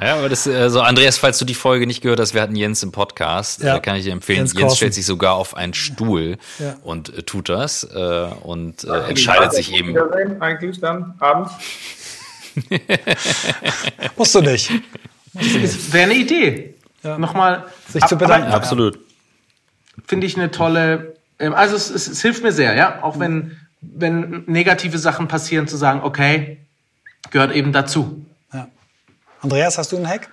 ja, aber das, also Andreas, falls du die Folge nicht gehört hast, wir hatten Jens im Podcast, ja. kann ich dir empfehlen. Jens, Jens stellt sich sogar auf einen Stuhl ja. und äh, tut das äh, und äh, entscheidet sich eben. Eigentlich dann abends? Musst du nicht. Wäre eine Idee. Ja. Nochmal sich zu bedanken. Absolut. Finde ich eine tolle. Ähm, also es, es, es hilft mir sehr, ja, auch wenn wenn negative Sachen passieren, zu sagen, okay, gehört eben dazu. Andreas, hast du einen Hack?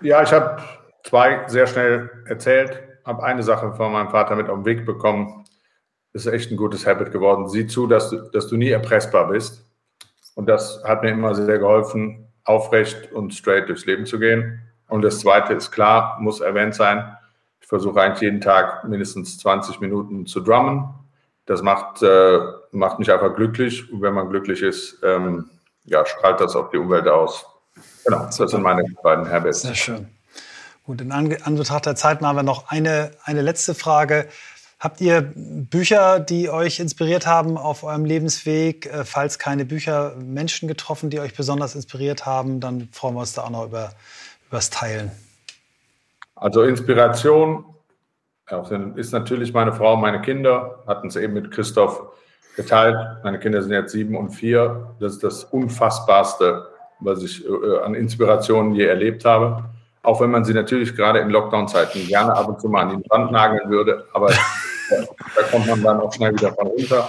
Ja, ich habe zwei sehr schnell erzählt, habe eine Sache von meinem Vater mit auf den Weg bekommen. Ist echt ein gutes Habit geworden. Sieh zu, dass du, dass du nie erpressbar bist. Und das hat mir immer sehr geholfen, aufrecht und straight durchs Leben zu gehen. Und das Zweite ist klar, muss erwähnt sein. Ich versuche eigentlich jeden Tag mindestens 20 Minuten zu drummen. Das macht, äh, macht mich einfach glücklich. Und wenn man glücklich ist, ähm, ja, strahlt das auf die Umwelt aus. Genau, das sind meine beiden Habits. Sehr schön. Gut, in Anbetracht der Zeit machen wir noch eine, eine letzte Frage. Habt ihr Bücher, die euch inspiriert haben auf eurem Lebensweg? Äh, falls keine Bücher, Menschen getroffen, die euch besonders inspiriert haben, dann freuen wir uns da auch noch über, das Teilen. Also Inspiration ist natürlich meine Frau, meine Kinder, hatten es eben mit Christoph geteilt. Meine Kinder sind jetzt sieben und vier. Das ist das Unfassbarste, was ich äh, an Inspirationen je erlebt habe. Auch wenn man sie natürlich gerade in Lockdown-Zeiten gerne ab und zu mal an die Wand nageln würde, aber da kommt man dann auch schnell wieder von runter,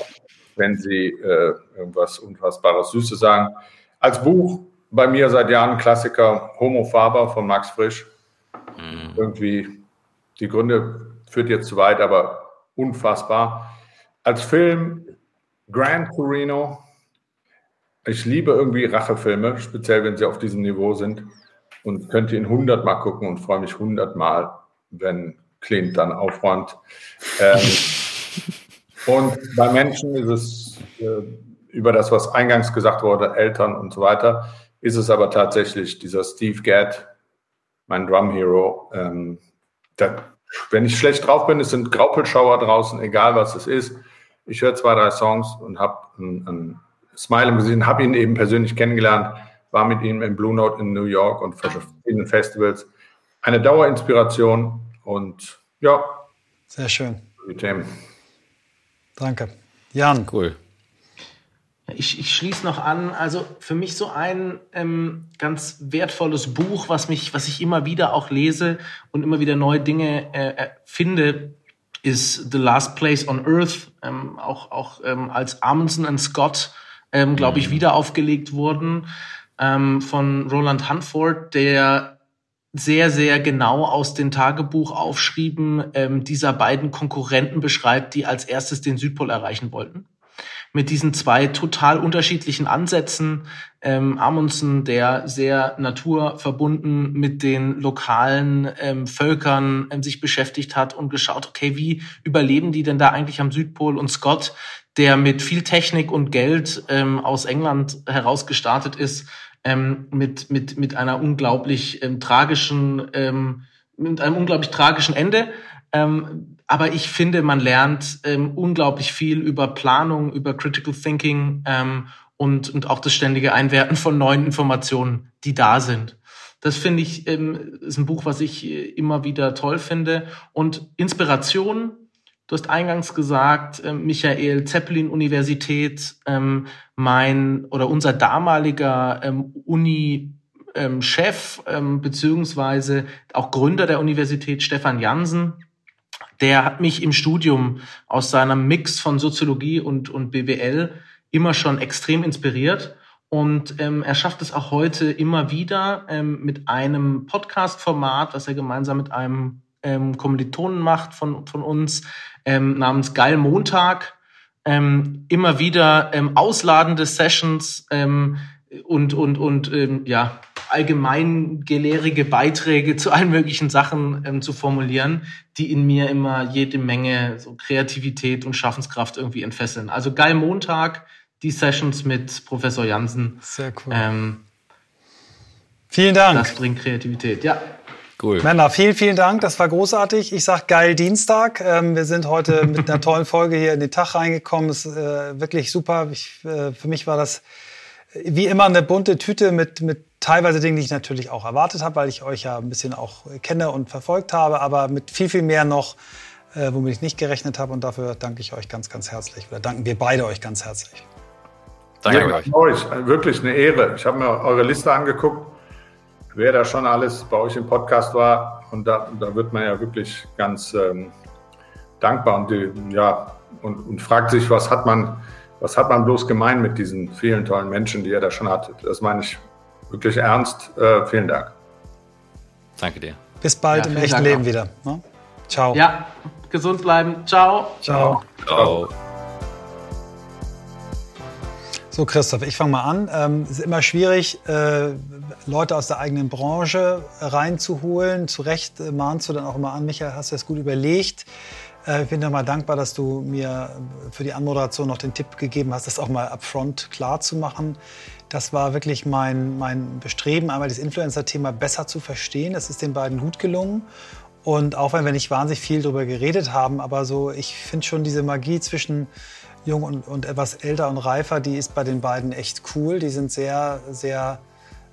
wenn sie äh, irgendwas Unfassbares Süßes sagen. Als Buch bei mir seit Jahren Klassiker Homo Faber von Max Frisch. Mhm. Irgendwie, die Gründe führt jetzt zu weit, aber unfassbar. Als Film Grand Torino ich liebe irgendwie Rachefilme, speziell wenn sie auf diesem Niveau sind und könnte ihn hundertmal gucken und freue mich hundertmal, wenn Clint dann aufräumt. Ähm, und bei Menschen ist es äh, über das, was eingangs gesagt wurde, Eltern und so weiter, ist es aber tatsächlich dieser Steve Gadd, mein Drum Hero. Ähm, der, wenn ich schlecht drauf bin, es sind Graupelschauer draußen, egal was es ist. Ich höre zwei, drei Songs und habe ein, ein Smile im Gesicht, habe ihn eben persönlich kennengelernt. war mit ihm im Blue Note in New York und verschiedenen Festivals. Eine Dauerinspiration und ja. Sehr schön. Die Themen. Danke. Jan. Cool. Ich, ich schließe noch an, also für mich so ein ähm, ganz wertvolles Buch, was mich, was ich immer wieder auch lese und immer wieder neue Dinge äh, äh finde, ist The Last Place on Earth, ähm, auch, auch ähm, als Amundsen und Scott, ähm, glaube ich, mhm. wieder aufgelegt wurden, ähm, von Roland Hanford, der sehr, sehr genau aus den Tagebuchaufschrieben ähm, dieser beiden Konkurrenten beschreibt, die als erstes den Südpol erreichen wollten mit diesen zwei total unterschiedlichen Ansätzen. Ähm, Amundsen, der sehr naturverbunden mit den lokalen ähm, Völkern ähm, sich beschäftigt hat und geschaut, okay, wie überleben die denn da eigentlich am Südpol? Und Scott, der mit viel Technik und Geld ähm, aus England heraus gestartet ist, ähm, mit, mit, mit einer unglaublich ähm, tragischen, ähm, mit einem unglaublich tragischen Ende. Ähm, aber ich finde, man lernt ähm, unglaublich viel über Planung, über Critical Thinking ähm, und, und auch das ständige Einwerten von neuen Informationen, die da sind. Das finde ich, ähm, ist ein Buch, was ich äh, immer wieder toll finde. Und Inspiration, du hast eingangs gesagt, äh, Michael Zeppelin Universität, ähm, mein oder unser damaliger ähm, Uni ähm, ähm, beziehungsweise auch Gründer der Universität Stefan Jansen, der hat mich im Studium aus seinem Mix von Soziologie und, und BWL immer schon extrem inspiriert. Und ähm, er schafft es auch heute immer wieder ähm, mit einem Podcast-Format, was er gemeinsam mit einem ähm, Kommilitonen macht von, von uns, ähm, namens Geil Montag, ähm, immer wieder ähm, ausladende Sessions ähm, und, und, und ähm, ja, allgemeingelehrige Beiträge zu allen möglichen Sachen ähm, zu formulieren, die in mir immer jede Menge so Kreativität und Schaffenskraft irgendwie entfesseln. Also geil Montag, die Sessions mit Professor Jansen. Sehr cool. Ähm, vielen Dank. Das bringt Kreativität, ja. Cool. Männer, vielen, vielen Dank. Das war großartig. Ich sag geil Dienstag. Ähm, wir sind heute mit einer tollen Folge hier in den Tag reingekommen. Es ist äh, wirklich super. Ich, äh, für mich war das wie immer eine bunte Tüte mit, mit teilweise Dingen, die ich natürlich auch erwartet habe, weil ich euch ja ein bisschen auch kenne und verfolgt habe, aber mit viel, viel mehr noch, äh, womit ich nicht gerechnet habe. Und dafür danke ich euch ganz, ganz herzlich. Oder danken wir beide euch ganz herzlich. Danke ja, euch. euch. Wirklich eine Ehre. Ich habe mir eure Liste angeguckt, wer da schon alles bei euch im Podcast war. Und da, da wird man ja wirklich ganz ähm, dankbar und, ja, und, und fragt sich, was hat man was hat man bloß gemein mit diesen vielen tollen Menschen, die er da schon hat? Das meine ich wirklich ernst. Äh, vielen Dank. Danke dir. Bis bald ja, im echten Dank Leben auch. wieder. Ne? Ciao. Ja, gesund bleiben. Ciao. Ciao. Ciao. So, Christoph, ich fange mal an. Ähm, es ist immer schwierig, äh, Leute aus der eigenen Branche reinzuholen. Zu Recht äh, mahnst du dann auch immer an, Michael, hast du das gut überlegt. Äh, ich bin dir mal dankbar, dass du mir für die Anmoderation noch den Tipp gegeben hast, das auch mal upfront klar zu machen. Das war wirklich mein, mein Bestreben, einmal das Influencer-Thema besser zu verstehen. Das ist den beiden gut gelungen. Und auch wenn wir nicht wahnsinnig viel darüber geredet haben, aber so, ich finde schon diese Magie zwischen jung und, und etwas älter und reifer, die ist bei den beiden echt cool. Die sind sehr, sehr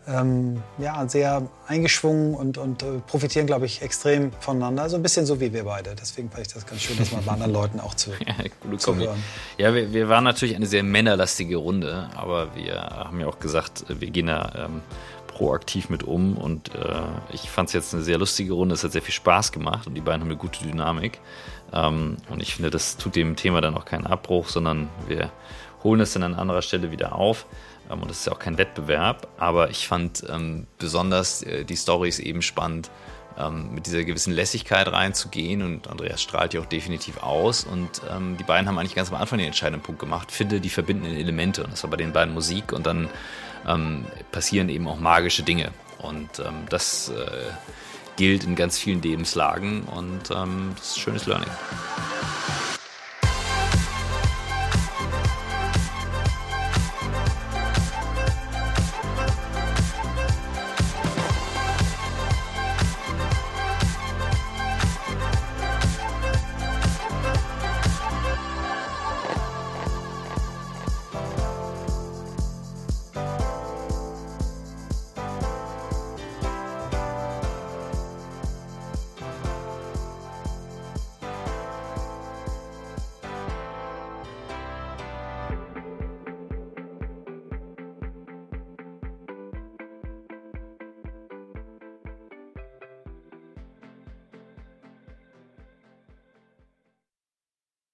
ähm, ja, sehr eingeschwungen und, und äh, profitieren, glaube ich, extrem voneinander. Also ein bisschen so wie wir beide. Deswegen fand ich das ganz schön, das mal bei anderen Leuten auch zu, ja, zu hören. Ja, wir, wir, waren natürlich eine sehr männerlastige Runde, aber wir haben ja auch gesagt, wir gehen da ähm, proaktiv mit um und äh, ich fand es jetzt eine sehr lustige Runde. Es hat sehr viel Spaß gemacht und die beiden haben eine gute Dynamik. Ähm, und ich finde, das tut dem Thema dann auch keinen Abbruch, sondern wir holen es dann an anderer Stelle wieder auf. Ähm, und das ist ja auch kein Wettbewerb, aber ich fand ähm, besonders äh, die Stories eben spannend, ähm, mit dieser gewissen Lässigkeit reinzugehen. Und Andreas strahlt ja auch definitiv aus. Und ähm, die beiden haben eigentlich ganz am Anfang den entscheidenden Punkt gemacht, finde die verbindenden Elemente. Und das war bei den beiden Musik. Und dann ähm, passieren eben auch magische Dinge. Und ähm, das äh, gilt in ganz vielen Lebenslagen und das ist ein schönes Learning.